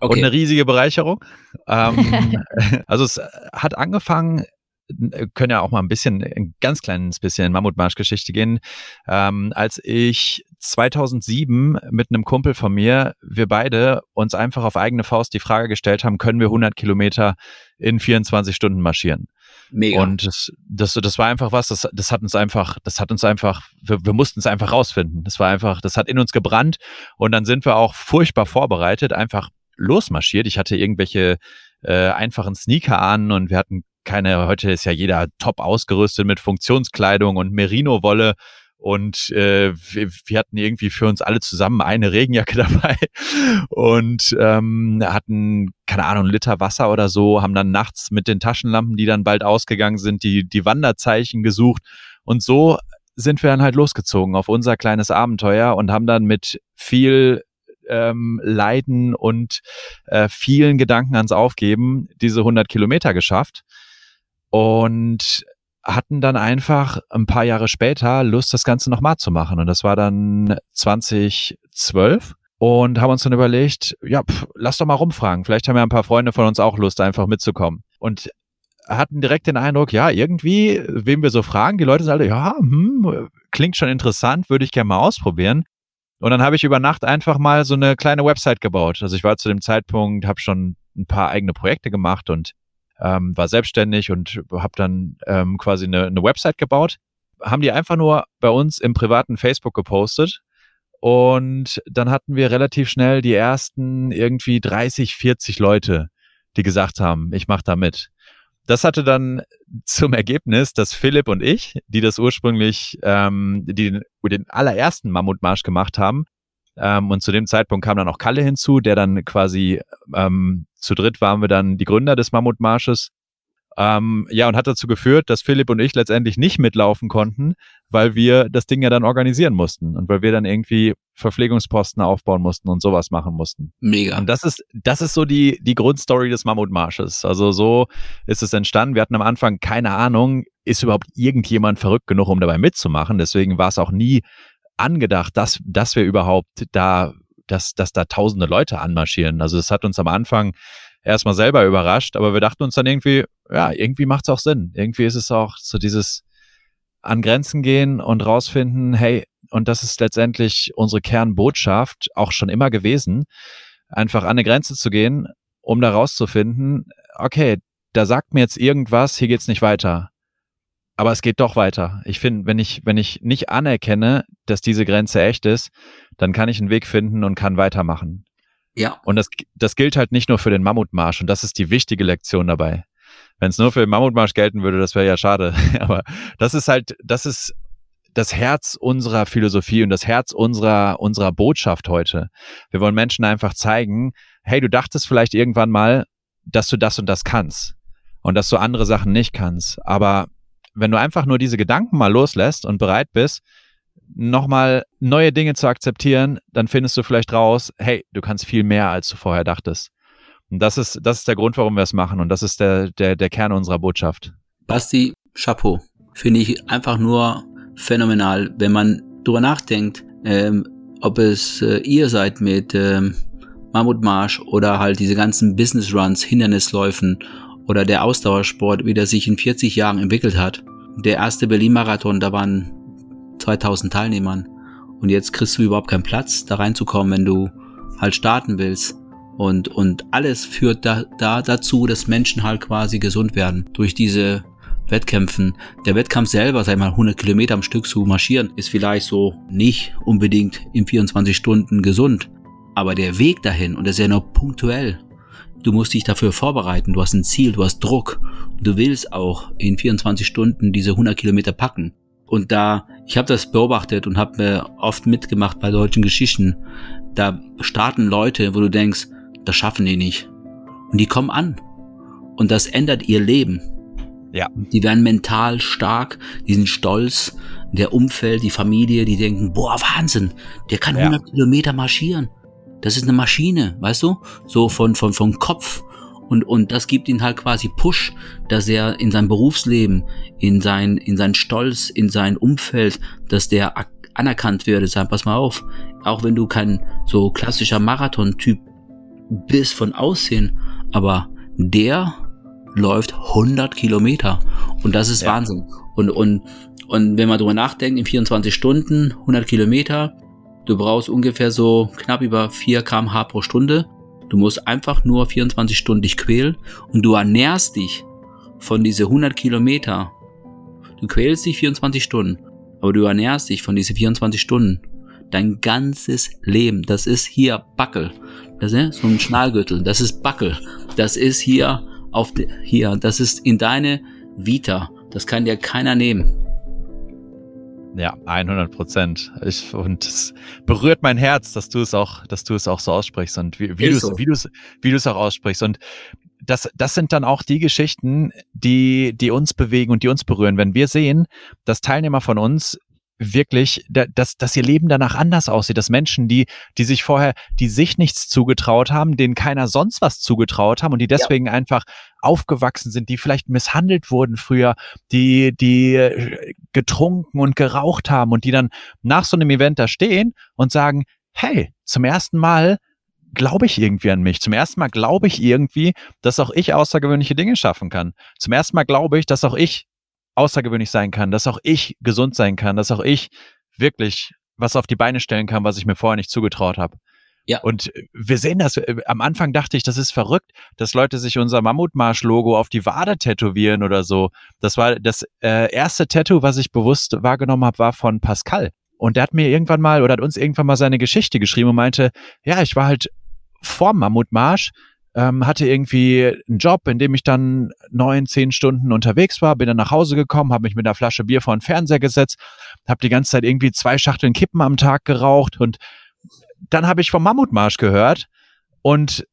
okay. und eine riesige Bereicherung. Ähm, also es hat angefangen, können ja auch mal ein bisschen, ein ganz kleines bisschen Mammutmarsch-Geschichte gehen. Ähm, als ich 2007 mit einem Kumpel von mir, wir beide uns einfach auf eigene Faust die Frage gestellt haben, können wir 100 Kilometer in 24 Stunden marschieren? Mega. Und das, das, das war einfach was, das, das hat uns einfach, das hat uns einfach, wir, wir mussten es einfach rausfinden. Das war einfach, das hat in uns gebrannt und dann sind wir auch furchtbar vorbereitet, einfach losmarschiert. Ich hatte irgendwelche äh, einfachen Sneaker an und wir hatten keine, heute ist ja jeder top ausgerüstet mit Funktionskleidung und Merino-Wolle und äh, wir, wir, hatten irgendwie für uns alle zusammen eine Regenjacke dabei und ähm, hatten, keine Ahnung, einen Liter Wasser oder so, haben dann nachts mit den Taschenlampen, die dann bald ausgegangen sind, die, die Wanderzeichen gesucht und so sind wir dann halt losgezogen auf unser kleines Abenteuer und haben dann mit viel ähm, Leiden und äh, vielen Gedanken ans Aufgeben diese 100 Kilometer geschafft. Und hatten dann einfach ein paar Jahre später Lust, das Ganze nochmal zu machen. Und das war dann 2012 und haben uns dann überlegt, ja, pff, lass doch mal rumfragen. Vielleicht haben ja ein paar Freunde von uns auch Lust, einfach mitzukommen. Und hatten direkt den Eindruck, ja, irgendwie, wem wir so fragen, die Leute sind alle, ja, hm, klingt schon interessant, würde ich gerne mal ausprobieren. Und dann habe ich über Nacht einfach mal so eine kleine Website gebaut. Also ich war zu dem Zeitpunkt, habe schon ein paar eigene Projekte gemacht und ähm, war selbstständig und habe dann ähm, quasi eine, eine Website gebaut. Haben die einfach nur bei uns im privaten Facebook gepostet. Und dann hatten wir relativ schnell die ersten irgendwie 30, 40 Leute, die gesagt haben, ich mache da mit. Das hatte dann zum Ergebnis, dass Philipp und ich, die das ursprünglich, ähm, die den, den allerersten Mammutmarsch gemacht haben, ähm, und zu dem Zeitpunkt kam dann auch Kalle hinzu, der dann quasi ähm, zu dritt waren wir dann die Gründer des Mammutmarsches. Ähm, ja, und hat dazu geführt, dass Philipp und ich letztendlich nicht mitlaufen konnten, weil wir das Ding ja dann organisieren mussten und weil wir dann irgendwie Verpflegungsposten aufbauen mussten und sowas machen mussten. Mega. Und das ist, das ist so die, die Grundstory des Mammutmarsches. Also so ist es entstanden. Wir hatten am Anfang keine Ahnung, ist überhaupt irgendjemand verrückt genug, um dabei mitzumachen. Deswegen war es auch nie angedacht, dass, dass wir überhaupt da, dass, dass da tausende Leute anmarschieren. Also es hat uns am Anfang erstmal selber überrascht, aber wir dachten uns dann irgendwie, ja, irgendwie macht es auch Sinn. Irgendwie ist es auch so dieses an Grenzen gehen und rausfinden, hey, und das ist letztendlich unsere Kernbotschaft auch schon immer gewesen, einfach an eine Grenze zu gehen, um da rauszufinden, okay, da sagt mir jetzt irgendwas, hier geht's nicht weiter. Aber es geht doch weiter. Ich finde, wenn ich, wenn ich nicht anerkenne, dass diese Grenze echt ist, dann kann ich einen Weg finden und kann weitermachen. Ja. Und das, das gilt halt nicht nur für den Mammutmarsch und das ist die wichtige Lektion dabei. Wenn es nur für den Mammutmarsch gelten würde, das wäre ja schade. Aber das ist halt, das ist das Herz unserer Philosophie und das Herz unserer, unserer Botschaft heute. Wir wollen Menschen einfach zeigen, hey, du dachtest vielleicht irgendwann mal, dass du das und das kannst und dass du andere Sachen nicht kannst. Aber wenn du einfach nur diese Gedanken mal loslässt und bereit bist, nochmal neue Dinge zu akzeptieren, dann findest du vielleicht raus, hey, du kannst viel mehr, als du vorher dachtest. Und das ist, das ist der Grund, warum wir es machen. Und das ist der, der, der Kern unserer Botschaft. Basti, Chapeau. Finde ich einfach nur phänomenal, wenn man drüber nachdenkt, ähm, ob es äh, ihr seid mit ähm, Mammutmarsch oder halt diese ganzen Business Runs, Hindernisläufen oder der Ausdauersport, wie der sich in 40 Jahren entwickelt hat. Der erste Berlin-Marathon, da waren 2000 Teilnehmern. Und jetzt kriegst du überhaupt keinen Platz, da reinzukommen, wenn du halt starten willst. Und, und alles führt da, da dazu, dass Menschen halt quasi gesund werden durch diese Wettkämpfen. Der Wettkampf selber, sag mal, 100 Kilometer am Stück zu marschieren, ist vielleicht so nicht unbedingt in 24 Stunden gesund. Aber der Weg dahin, und das ist ja nur punktuell, du musst dich dafür vorbereiten, du hast ein Ziel, du hast Druck, du willst auch in 24 Stunden diese 100 Kilometer packen. Und da, ich habe das beobachtet und habe mir oft mitgemacht bei deutschen Geschichten, da starten Leute, wo du denkst, das schaffen die nicht. Und die kommen an. Und das ändert ihr Leben. Ja. Die werden mental stark, die sind stolz, der Umfeld, die Familie, die denken, boah, Wahnsinn, der kann 100 ja. Kilometer marschieren. Das ist eine Maschine, weißt du? So von, von, von Kopf und, und das gibt ihn halt quasi Push, dass er in seinem Berufsleben, in sein, in sein Stolz, in sein Umfeld, dass der anerkannt wird. Sag, pass mal auf, auch wenn du kein so klassischer Marathon-Typ bist von Aussehen, aber der läuft 100 Kilometer und das ist ja. Wahnsinn. Und, und, und wenn man drüber nachdenkt, in 24 Stunden, 100 Kilometer, du brauchst ungefähr so knapp über 4 kmh pro Stunde Du musst einfach nur 24 Stunden dich quälen und du ernährst dich von diese 100 Kilometer. Du quälst dich 24 Stunden, aber du ernährst dich von diese 24 Stunden. Dein ganzes Leben, das ist hier Backel. Das ist so ein Schnallgürtel, das ist Backel. Das ist hier auf hier, das ist in deine Vita. Das kann dir keiner nehmen. Ja, 100 Prozent. Und es berührt mein Herz, dass du es auch, dass du es auch so aussprichst und wie, wie du es, so. wie du es, wie du es auch aussprichst. Und das, das sind dann auch die Geschichten, die, die uns bewegen und die uns berühren. Wenn wir sehen, dass Teilnehmer von uns wirklich, dass, dass ihr Leben danach anders aussieht, dass Menschen, die, die sich vorher, die sich nichts zugetraut haben, denen keiner sonst was zugetraut haben und die deswegen ja. einfach aufgewachsen sind, die vielleicht misshandelt wurden früher, die, die äh, getrunken und geraucht haben und die dann nach so einem Event da stehen und sagen, hey, zum ersten Mal glaube ich irgendwie an mich. Zum ersten Mal glaube ich irgendwie, dass auch ich außergewöhnliche Dinge schaffen kann. Zum ersten Mal glaube ich, dass auch ich außergewöhnlich sein kann, dass auch ich gesund sein kann, dass auch ich wirklich was auf die Beine stellen kann, was ich mir vorher nicht zugetraut habe. Ja. Und wir sehen das, äh, am Anfang dachte ich, das ist verrückt, dass Leute sich unser Mammutmarsch-Logo auf die Wade tätowieren oder so. Das war das äh, erste Tattoo, was ich bewusst wahrgenommen habe, war von Pascal. Und der hat mir irgendwann mal oder hat uns irgendwann mal seine Geschichte geschrieben und meinte, ja, ich war halt vorm Mammutmarsch ähm, hatte irgendwie einen Job, in dem ich dann neun, zehn Stunden unterwegs war, bin dann nach Hause gekommen, habe mich mit einer Flasche Bier vor den Fernseher gesetzt, habe die ganze Zeit irgendwie zwei Schachteln Kippen am Tag geraucht und dann habe ich vom Mammutmarsch gehört und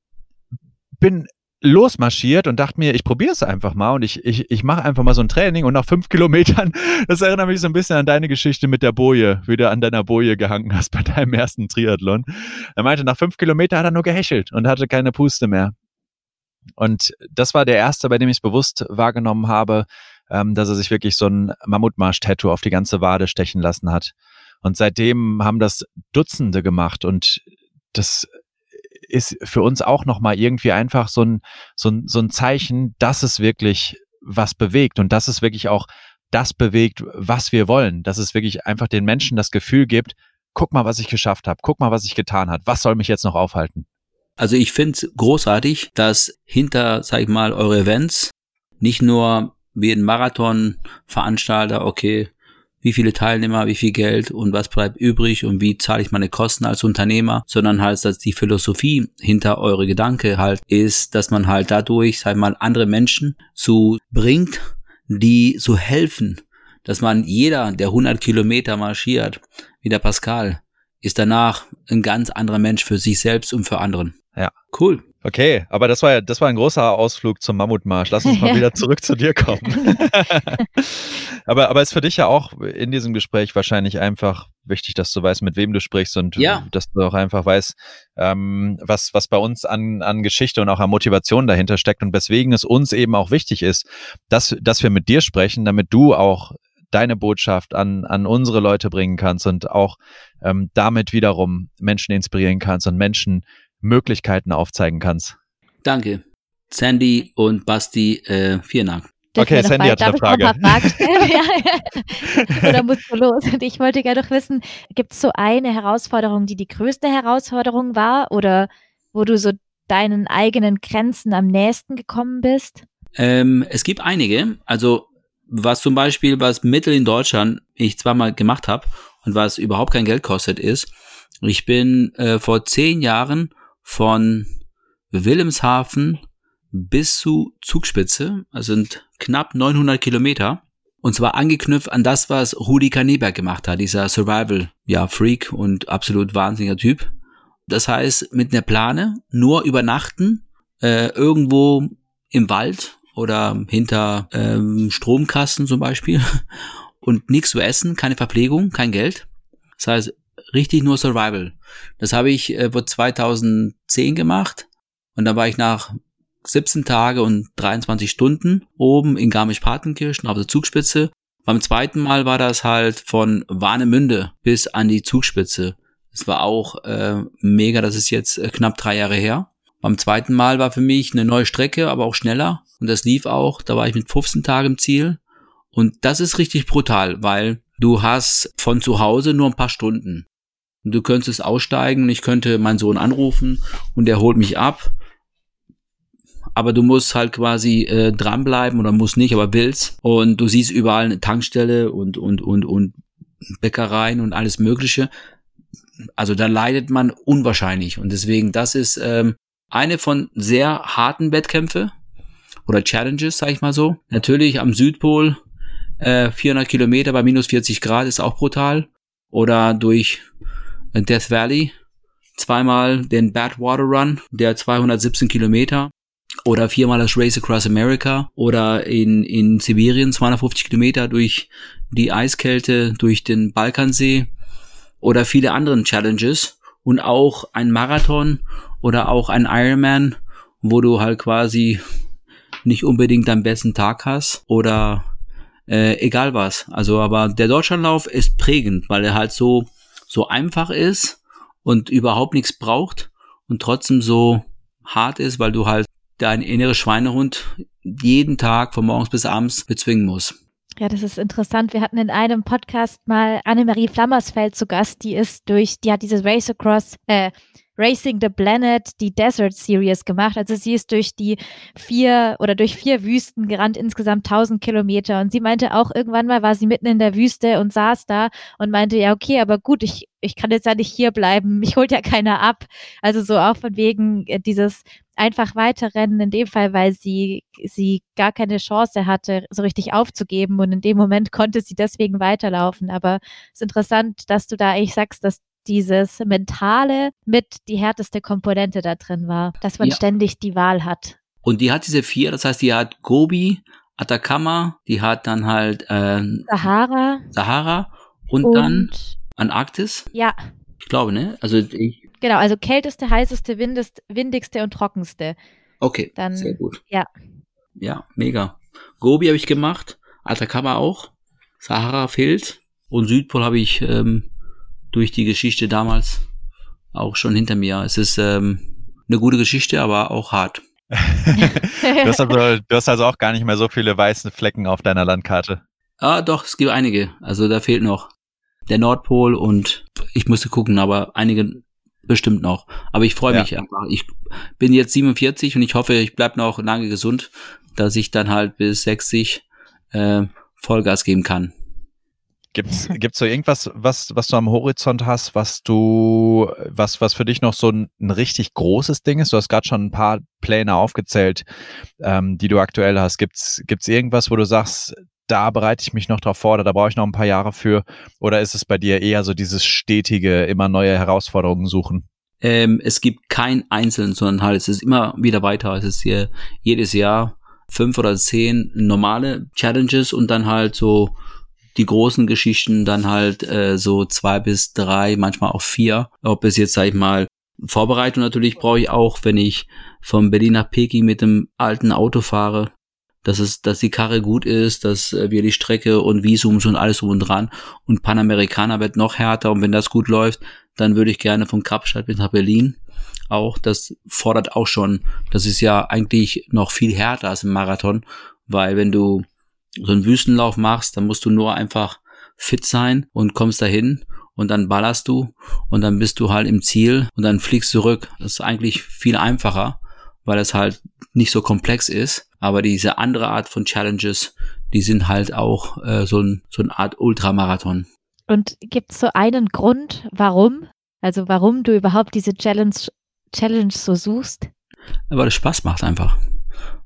bin losmarschiert und dachte mir, ich probiere es einfach mal und ich, ich, ich mache einfach mal so ein Training und nach fünf Kilometern, das erinnert mich so ein bisschen an deine Geschichte mit der Boje, wie du an deiner Boje gehangen hast bei deinem ersten Triathlon. Er meinte, nach fünf Kilometern hat er nur gehechelt und hatte keine Puste mehr. Und das war der erste, bei dem ich es bewusst wahrgenommen habe, ähm, dass er sich wirklich so ein Mammutmarsch-Tattoo auf die ganze Wade stechen lassen hat. Und seitdem haben das Dutzende gemacht und das ist für uns auch nochmal irgendwie einfach so ein, so, ein, so ein Zeichen, dass es wirklich was bewegt und dass es wirklich auch das bewegt, was wir wollen. Dass es wirklich einfach den Menschen das Gefühl gibt, guck mal, was ich geschafft habe, guck mal, was ich getan habe, was soll mich jetzt noch aufhalten? Also ich finde es großartig, dass hinter, sag ich mal, eure Events nicht nur wie ein Marathonveranstalter, okay, wie viele Teilnehmer, wie viel Geld und was bleibt übrig und wie zahle ich meine Kosten als Unternehmer, sondern halt, dass die Philosophie hinter eure Gedanke halt ist, dass man halt dadurch, sag mal, andere Menschen zu bringt, die so helfen, dass man jeder, der 100 Kilometer marschiert, wie der Pascal, ist danach ein ganz anderer Mensch für sich selbst und für anderen. Ja. Cool. Okay, aber das war ja, das war ein großer Ausflug zum Mammutmarsch. Lass uns mal ja. wieder zurück zu dir kommen. aber, aber ist für dich ja auch in diesem Gespräch wahrscheinlich einfach wichtig, dass du weißt, mit wem du sprichst und ja. dass du auch einfach weißt, ähm, was, was bei uns an, an Geschichte und auch an Motivation dahinter steckt und weswegen es uns eben auch wichtig ist, dass, dass wir mit dir sprechen, damit du auch deine Botschaft an, an unsere Leute bringen kannst und auch ähm, damit wiederum Menschen inspirieren kannst und Menschen Möglichkeiten aufzeigen kannst. Danke. Sandy und Basti, äh, vielen Dank. Okay, Sandy hat eine Frage. Oder musst du los? Und ich wollte gerne noch wissen, gibt es so eine Herausforderung, die die größte Herausforderung war oder wo du so deinen eigenen Grenzen am nächsten gekommen bist? Ähm, es gibt einige. Also was zum Beispiel, was Mittel in Deutschland ich zweimal gemacht habe und was überhaupt kein Geld kostet, ist, ich bin äh, vor zehn Jahren von Wilhelmshaven bis zu Zugspitze, also sind knapp 900 Kilometer. Und zwar angeknüpft an das, was Rudi Kaneberg gemacht hat, dieser Survival, ja, und absolut wahnsinniger Typ. Das heißt, mit einer Plane nur übernachten, äh, irgendwo im Wald oder hinter ähm, Stromkasten zum Beispiel und nichts zu essen, keine Verpflegung, kein Geld. Das heißt, richtig nur Survival. Das habe ich äh, 2010 gemacht und dann war ich nach 17 Tage und 23 Stunden oben in Garmisch-Partenkirchen auf der Zugspitze. Beim zweiten Mal war das halt von Warnemünde bis an die Zugspitze. Es war auch äh, mega, das ist jetzt äh, knapp drei Jahre her. Beim zweiten Mal war für mich eine neue Strecke, aber auch schneller. Und das lief auch. Da war ich mit 15 Tagen im Ziel. Und das ist richtig brutal, weil du hast von zu Hause nur ein paar Stunden. Du könntest aussteigen ich könnte meinen Sohn anrufen und er holt mich ab. Aber du musst halt quasi äh, dranbleiben oder musst nicht, aber willst. Und du siehst überall eine Tankstelle und, und, und, und Bäckereien und alles Mögliche. Also da leidet man unwahrscheinlich. Und deswegen, das ist ähm, eine von sehr harten Wettkämpfe oder Challenges, sag ich mal so. Natürlich am Südpol äh, 400 Kilometer bei minus 40 Grad ist auch brutal. Oder durch Death Valley, zweimal den Badwater Run, der 217 Kilometer. Oder viermal das Race Across America. Oder in, in Sibirien 250 Kilometer durch die Eiskälte, durch den Balkansee. Oder viele anderen Challenges. Und auch ein Marathon oder auch ein Ironman, wo du halt quasi nicht unbedingt deinen besten Tag hast. Oder äh, egal was. Also aber der Deutschlandlauf ist prägend, weil er halt so so einfach ist und überhaupt nichts braucht und trotzdem so hart ist, weil du halt dein innerer Schweinehund jeden Tag von morgens bis abends bezwingen musst. Ja, das ist interessant. Wir hatten in einem Podcast mal Annemarie Flammersfeld zu Gast, die ist durch, die hat dieses Race Across, äh, Racing the Planet, die Desert Series gemacht. Also sie ist durch die vier oder durch vier Wüsten gerannt, insgesamt 1000 Kilometer. Und sie meinte auch, irgendwann mal war sie mitten in der Wüste und saß da und meinte, ja, okay, aber gut, ich, ich kann jetzt ja nicht hier bleiben. Mich holt ja keiner ab. Also so auch von wegen äh, dieses einfach weiterrennen, in dem Fall, weil sie, sie gar keine Chance hatte, so richtig aufzugeben. Und in dem Moment konnte sie deswegen weiterlaufen. Aber es ist interessant, dass du da eigentlich sagst, dass dieses Mentale mit die härteste Komponente da drin war, dass man ja. ständig die Wahl hat. Und die hat diese vier, das heißt, die hat Gobi, Atacama, die hat dann halt äh, Sahara. Sahara und, und dann Antarktis. Ja. Ich glaube, ne? Also ich. Genau, also kälteste, heißeste, windest, windigste und trockenste. Okay, dann, sehr gut. Ja. Ja, mega. Gobi habe ich gemacht, Atacama auch, Sahara fehlt und Südpol habe ich ähm, durch die Geschichte damals auch schon hinter mir. Es ist ähm, eine gute Geschichte, aber auch hart. du, hast also, du hast also auch gar nicht mehr so viele weiße Flecken auf deiner Landkarte. Ah, doch, es gibt einige. Also da fehlt noch der Nordpol und ich musste gucken, aber einige bestimmt noch. Aber ich freue mich ja. einfach. Ich bin jetzt 47 und ich hoffe, ich bleibe noch lange gesund, dass ich dann halt bis 60 äh, Vollgas geben kann. Gibt's, gibt's so irgendwas, was, was du am Horizont hast, was du, was, was für dich noch so ein, ein richtig großes Ding ist? Du hast gerade schon ein paar Pläne aufgezählt, ähm, die du aktuell hast. Gibt's, gibt's irgendwas, wo du sagst, da bereite ich mich noch drauf vor oder da brauche ich noch ein paar Jahre für? Oder ist es bei dir eher so dieses stetige, immer neue Herausforderungen suchen? Ähm, es gibt kein Einzelnen, sondern halt, es ist immer wieder weiter. Es ist hier jedes Jahr fünf oder zehn normale Challenges und dann halt so die großen Geschichten dann halt äh, so zwei bis drei, manchmal auch vier. Ob es jetzt, sag ich mal, Vorbereitung natürlich brauche ich auch, wenn ich von Berlin nach Peking mit dem alten Auto fahre, dass es, dass die Karre gut ist, dass äh, wir die Strecke und Visums und alles um und dran und Panamerikaner wird noch härter und wenn das gut läuft, dann würde ich gerne von Kapstadt bis nach Berlin auch, das fordert auch schon, das ist ja eigentlich noch viel härter als im Marathon, weil wenn du so einen Wüstenlauf machst, dann musst du nur einfach fit sein und kommst dahin und dann ballerst du und dann bist du halt im Ziel und dann fliegst zurück. Das ist eigentlich viel einfacher, weil es halt nicht so komplex ist. Aber diese andere Art von Challenges, die sind halt auch äh, so, ein, so eine Art Ultramarathon. Und gibt es so einen Grund, warum? Also warum du überhaupt diese Challenge, Challenge so suchst? Weil es Spaß macht einfach.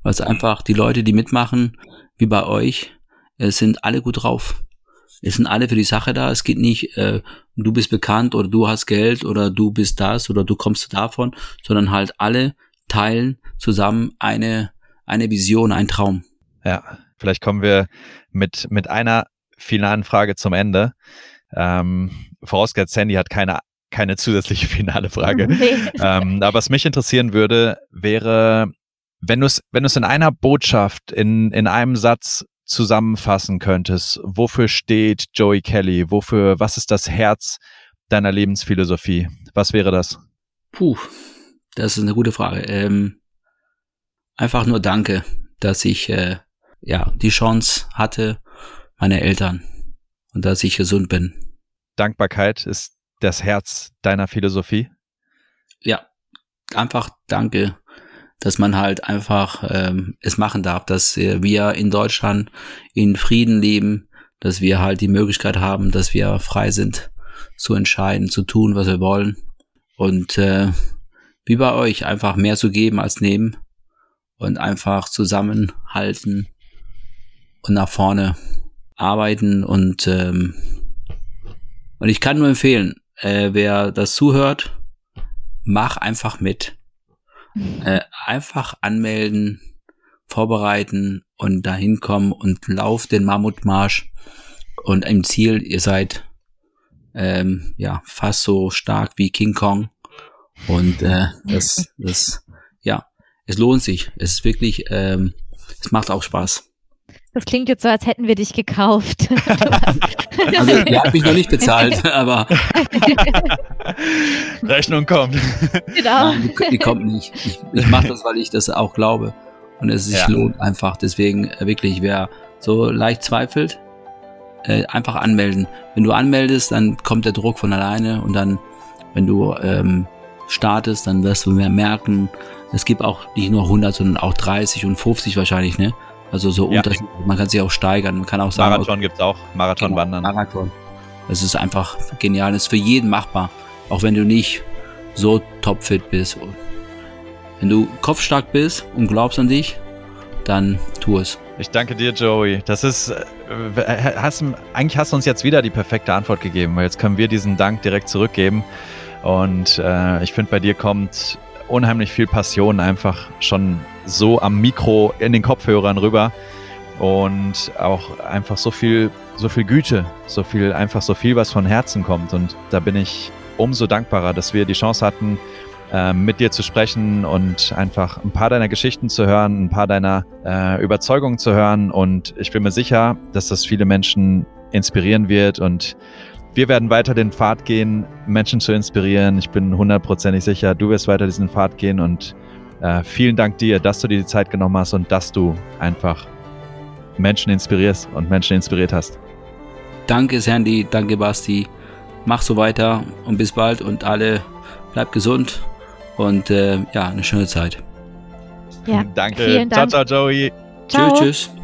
Weil es einfach die Leute, die mitmachen, wie bei euch. Es sind alle gut drauf. Es sind alle für die Sache da. Es geht nicht, äh, du bist bekannt oder du hast Geld oder du bist das oder du kommst davon, sondern halt alle teilen zusammen eine, eine Vision, ein Traum. Ja, vielleicht kommen wir mit, mit einer finalen Frage zum Ende. Ähm, vorausgesetzt, Sandy hat keine, keine zusätzliche finale Frage. Nee. Ähm, aber was mich interessieren würde, wäre, wenn du es wenn du's in einer Botschaft, in, in einem Satz zusammenfassen könntest, wofür steht Joey Kelly? Wofür, was ist das Herz deiner Lebensphilosophie? Was wäre das? Puh, das ist eine gute Frage. Ähm, einfach nur danke, dass ich äh, ja die Chance hatte, meine Eltern und dass ich gesund bin. Dankbarkeit ist das Herz deiner Philosophie? Ja, einfach danke dass man halt einfach ähm, es machen darf, dass äh, wir in Deutschland in Frieden leben, dass wir halt die Möglichkeit haben, dass wir frei sind zu entscheiden, zu tun, was wir wollen. Und äh, wie bei euch, einfach mehr zu geben als nehmen und einfach zusammenhalten und nach vorne arbeiten und ähm, und ich kann nur empfehlen, äh, wer das zuhört, mach einfach mit. Äh, einfach anmelden, vorbereiten und dahin kommen und lauft den Mammutmarsch und im Ziel, ihr seid ähm, ja fast so stark wie King Kong und äh, das, das, ja, es lohnt sich. Es ist wirklich, ähm, es macht auch Spaß. Das klingt jetzt so, als hätten wir dich gekauft. also, die hat mich noch nicht bezahlt, aber. Rechnung kommt. Genau. Nein, die, die, kommt nicht. Ich, ich mache das, weil ich das auch glaube. Und es sich ja. lohnt einfach. Deswegen äh, wirklich, wer so leicht zweifelt, äh, einfach anmelden. Wenn du anmeldest, dann kommt der Druck von alleine und dann, wenn du ähm, startest, dann wirst du mehr merken, es gibt auch nicht nur 100, sondern auch 30 und 50 wahrscheinlich, ne? Also so ja. Unterschied. Man kann sich auch steigern. Man kann auch sagen. Marathon gibt es auch. Marathon genau, wandern. Marathon. Es ist einfach genial. Es ist für jeden machbar. Auch wenn du nicht so topfit bist. Wenn du kopfstark bist und glaubst an dich, dann tu es. Ich danke dir, Joey. Das ist, äh, hast, eigentlich hast du uns jetzt wieder die perfekte Antwort gegeben, weil jetzt können wir diesen Dank direkt zurückgeben. Und äh, ich finde, bei dir kommt unheimlich viel Passion einfach schon so am Mikro in den Kopfhörern rüber und auch einfach so viel, so viel Güte, so viel, einfach so viel, was von Herzen kommt. Und da bin ich umso dankbarer, dass wir die Chance hatten, äh, mit dir zu sprechen und einfach ein paar deiner Geschichten zu hören, ein paar deiner äh, Überzeugungen zu hören. Und ich bin mir sicher, dass das viele Menschen inspirieren wird und wir werden weiter den Pfad gehen, Menschen zu inspirieren. Ich bin hundertprozentig sicher, du wirst weiter diesen Pfad gehen und äh, vielen Dank dir, dass du dir die Zeit genommen hast und dass du einfach Menschen inspirierst und Menschen inspiriert hast. Danke Sandy, danke Basti. Mach so weiter und bis bald und alle bleibt gesund und äh, ja, eine schöne Zeit. Ja, Danke. Vielen Dank. Ciao, ciao, Joey. Ciao. Tschüss, tschüss.